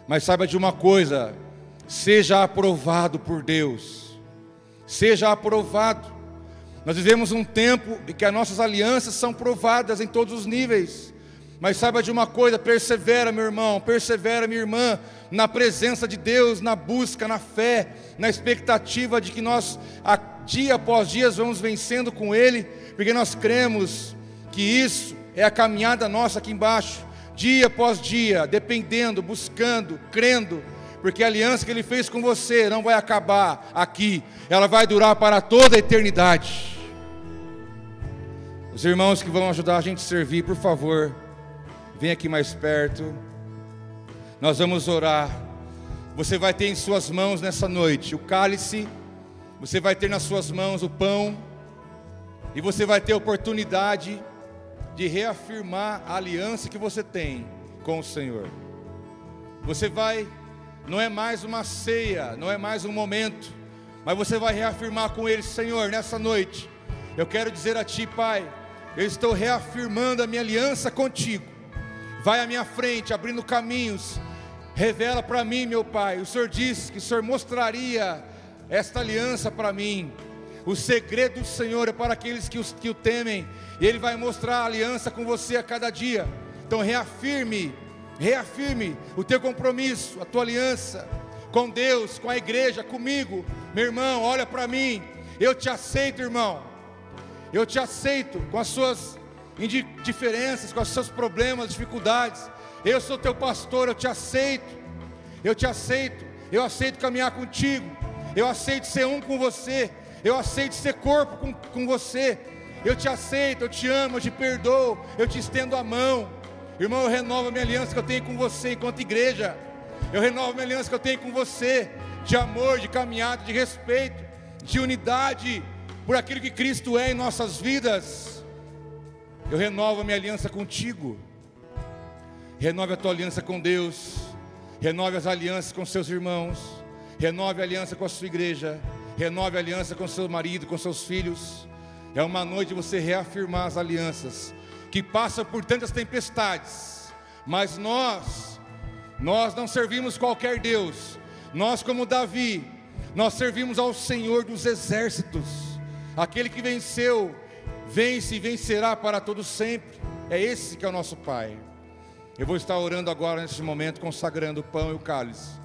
mas saiba de uma coisa: seja aprovado por Deus, seja aprovado. Nós vivemos um tempo em que as nossas alianças são provadas em todos os níveis. Mas saiba de uma coisa, persevera, meu irmão, persevera, minha irmã, na presença de Deus, na busca, na fé, na expectativa de que nós, dia após dia, vamos vencendo com Ele, porque nós cremos que isso é a caminhada nossa aqui embaixo, dia após dia, dependendo, buscando, crendo, porque a aliança que Ele fez com você não vai acabar aqui, ela vai durar para toda a eternidade. Os irmãos que vão ajudar a gente a servir, por favor, Vem aqui mais perto. Nós vamos orar. Você vai ter em suas mãos nessa noite o cálice, você vai ter nas suas mãos o pão, e você vai ter a oportunidade de reafirmar a aliança que você tem com o Senhor. Você vai, não é mais uma ceia, não é mais um momento, mas você vai reafirmar com Ele, Senhor, nessa noite. Eu quero dizer a Ti, Pai, eu estou reafirmando a minha aliança contigo vai à minha frente, abrindo caminhos. Revela para mim, meu Pai. O Senhor disse que o Senhor mostraria esta aliança para mim. O segredo do Senhor é para aqueles que, os, que o temem, e Ele vai mostrar a aliança com você a cada dia. Então, reafirme, reafirme o teu compromisso, a tua aliança com Deus, com a igreja, comigo. Meu irmão, olha para mim. Eu te aceito, irmão. Eu te aceito com as suas diferenças, com os seus problemas, dificuldades. Eu sou teu pastor, eu te aceito. Eu te aceito. Eu aceito caminhar contigo. Eu aceito ser um com você. Eu aceito ser corpo com, com você. Eu te aceito, eu te amo, eu te perdoo, eu te estendo a mão. Irmão, eu renovo a minha aliança que eu tenho com você enquanto igreja. Eu renovo a minha aliança que eu tenho com você, de amor, de caminhada, de respeito, de unidade, por aquilo que Cristo é em nossas vidas. Eu renovo a minha aliança contigo. Renove a tua aliança com Deus. Renove as alianças com seus irmãos. Renove a aliança com a sua igreja. Renove a aliança com seu marido, com seus filhos. É uma noite de você reafirmar as alianças que passam por tantas tempestades. Mas nós, nós não servimos qualquer Deus. Nós, como Davi, nós servimos ao Senhor dos exércitos, aquele que venceu vence e vencerá para todo sempre. É esse que é o nosso Pai. Eu vou estar orando agora nesse momento, consagrando o pão e o cálice.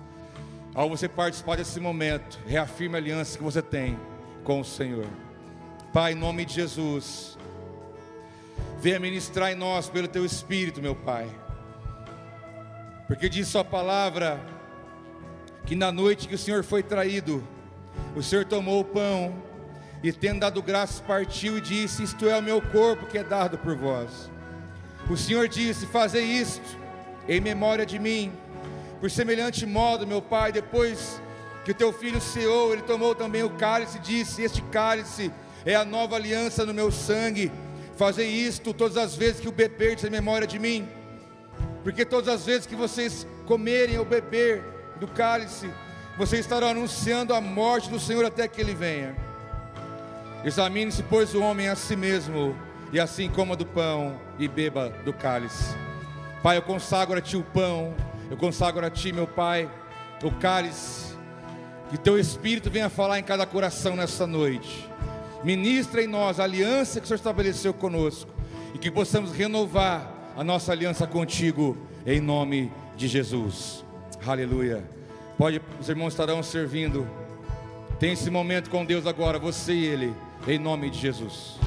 Ao você participar desse momento, reafirme a aliança que você tem com o Senhor. Pai, em nome de Jesus, venha ministrar em nós pelo teu Espírito, meu Pai. Porque diz Sua palavra que na noite que o Senhor foi traído, o Senhor tomou o pão e tendo dado graças, partiu e disse: Isto é o meu corpo que é dado por vós. O Senhor disse: Fazei isto em memória de mim. Por semelhante modo, meu Pai, depois que o teu filho ceou, ele tomou também o cálice e disse: Este cálice é a nova aliança no meu sangue. Fazei isto todas as vezes que o beberdes em memória de mim, porque todas as vezes que vocês comerem ou beber do cálice, vocês estarão anunciando a morte do Senhor até que ele venha. Examine-se, pois, o homem a si mesmo, e assim coma do pão e beba do cálice. Pai, eu consagro a Ti o pão, eu consagro a Ti, meu Pai, o cálice, que Teu Espírito venha falar em cada coração nessa noite. Ministra em nós a aliança que o Senhor estabeleceu conosco e que possamos renovar a nossa aliança contigo em nome de Jesus. Aleluia. Pode, os irmãos estarão servindo. Tem esse momento com Deus agora, você e Ele, em nome de Jesus.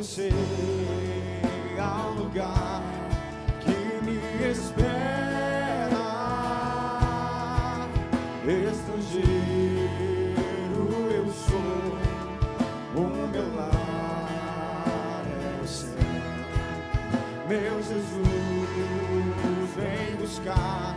eu sei há um lugar que me espera. Estrangeiro eu sou, o meu lar é o céu. Meu Jesus, vem buscar.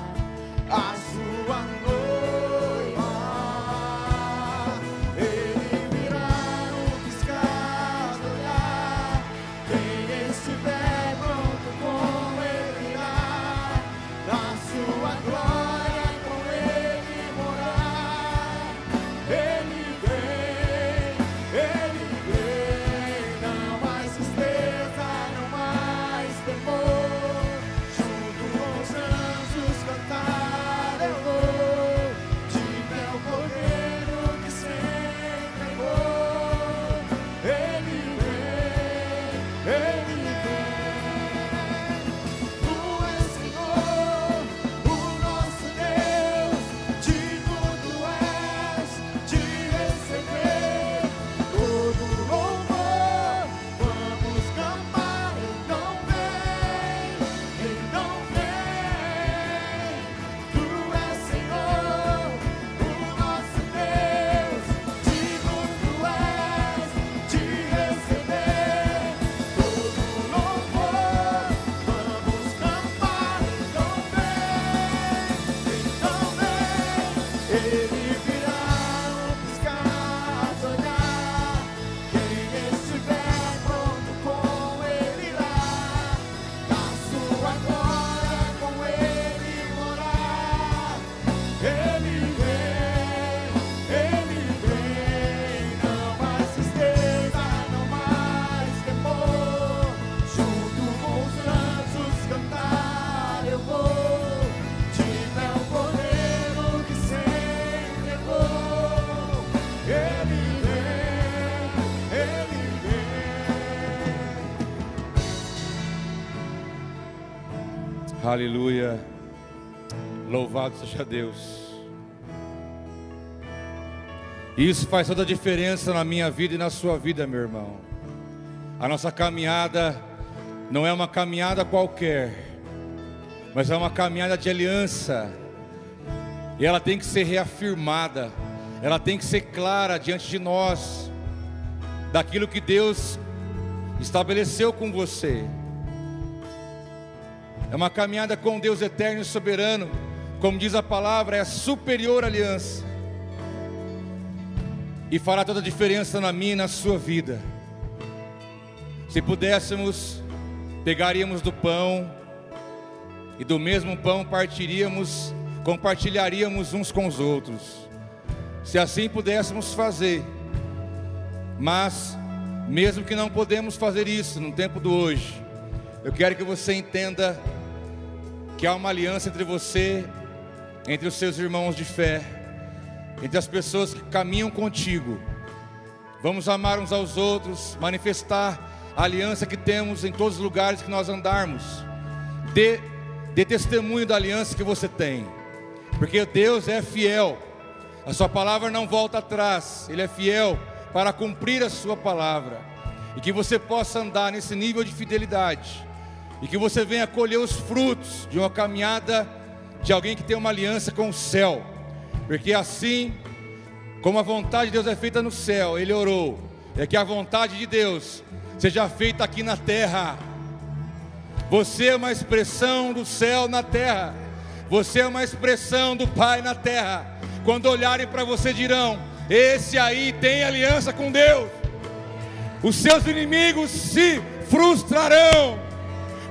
Aleluia. Louvado seja Deus. Isso faz toda a diferença na minha vida e na sua vida, meu irmão. A nossa caminhada não é uma caminhada qualquer, mas é uma caminhada de aliança. E ela tem que ser reafirmada, ela tem que ser clara diante de nós, daquilo que Deus estabeleceu com você. É uma caminhada com Deus eterno e soberano, como diz a palavra, é a superior aliança. E fará toda a diferença na minha e na sua vida. Se pudéssemos, pegaríamos do pão e do mesmo pão partiríamos, compartilharíamos uns com os outros. Se assim pudéssemos fazer, mas mesmo que não podemos fazer isso no tempo do hoje, eu quero que você entenda que há uma aliança entre você, entre os seus irmãos de fé, entre as pessoas que caminham contigo. Vamos amar uns aos outros, manifestar a aliança que temos em todos os lugares que nós andarmos. Dê, dê testemunho da aliança que você tem, porque Deus é fiel, a Sua palavra não volta atrás, Ele é fiel para cumprir a Sua palavra, e que você possa andar nesse nível de fidelidade, e que você venha colher os frutos de uma caminhada de alguém que tem uma aliança com o céu, porque assim como a vontade de Deus é feita no céu, Ele orou, é que a vontade de Deus seja feita aqui na terra. Você é uma expressão do céu na terra. Você é uma expressão do Pai na terra. Quando olharem para você, dirão: Esse aí tem aliança com Deus. Os seus inimigos se frustrarão,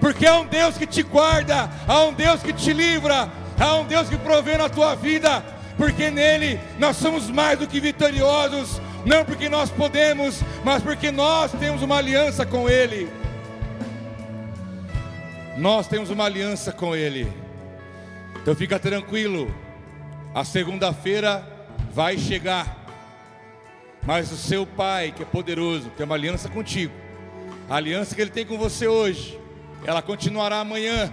porque há um Deus que te guarda, há um Deus que te livra, há um Deus que provê na tua vida, porque nele nós somos mais do que vitoriosos. Não porque nós podemos, mas porque nós temos uma aliança com Ele. Nós temos uma aliança com Ele. Então fica tranquilo, a segunda-feira vai chegar, mas o seu Pai, que é poderoso, tem uma aliança contigo, a aliança que Ele tem com você hoje, ela continuará amanhã.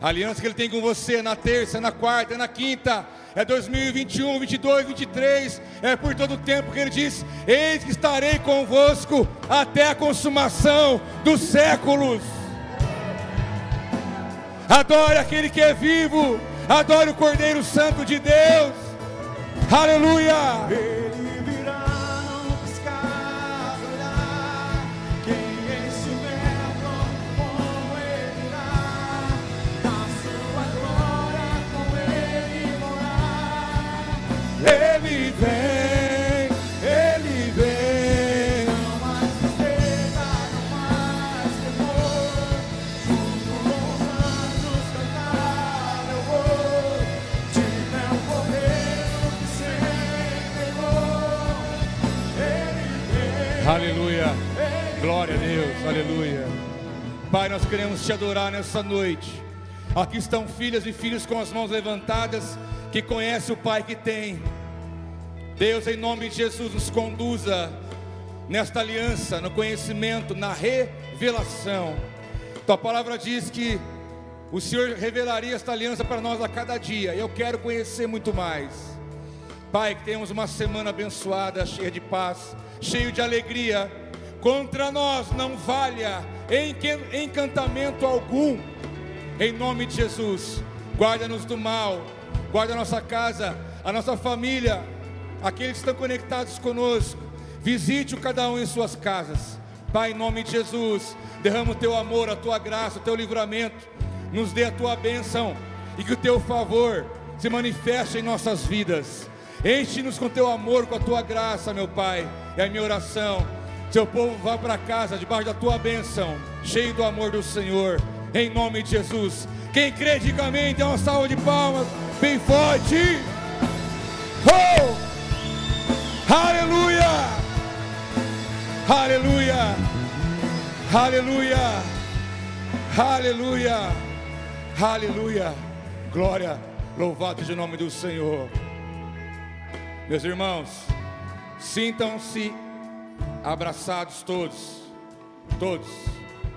A aliança que Ele tem com você na terça, na quarta, na quinta, é 2021, 22, 23, é por todo o tempo que ele diz: Eis que estarei convosco até a consumação dos séculos. Adore aquele que é vivo, adore o Cordeiro Santo de Deus. Aleluia. Glória a Deus, aleluia. Pai, nós queremos te adorar nessa noite. Aqui estão filhas e filhos com as mãos levantadas que conhece o Pai que tem. Deus, em nome de Jesus, nos conduza nesta aliança, no conhecimento, na revelação. Tua palavra diz que o Senhor revelaria esta aliança para nós a cada dia. Eu quero conhecer muito mais. Pai, que tenhamos uma semana abençoada, cheia de paz, cheio de alegria. Contra nós não valha encantamento algum. Em nome de Jesus, guarda-nos do mal guarda a nossa casa, a nossa família, aqueles que estão conectados conosco. Visite o cada um em suas casas. Pai, em nome de Jesus, derrama o teu amor, a tua graça, o teu livramento. Nos dê a tua bênção e que o teu favor se manifeste em nossas vidas. Enche-nos com teu amor, com a tua graça, meu Pai. É a minha oração. Seu povo vá para casa debaixo da tua bênção, cheio do amor do Senhor. Em nome de Jesus. Quem crê, diga amém. Dê uma salva de palmas bem forte. Oh! Aleluia! Aleluia! Aleluia! Aleluia! Aleluia! Glória, louvado o nome do Senhor. Meus irmãos, sintam-se abraçados todos, todos.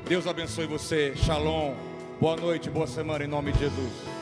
Deus abençoe você. Shalom. Boa noite, boa semana em nome de Jesus.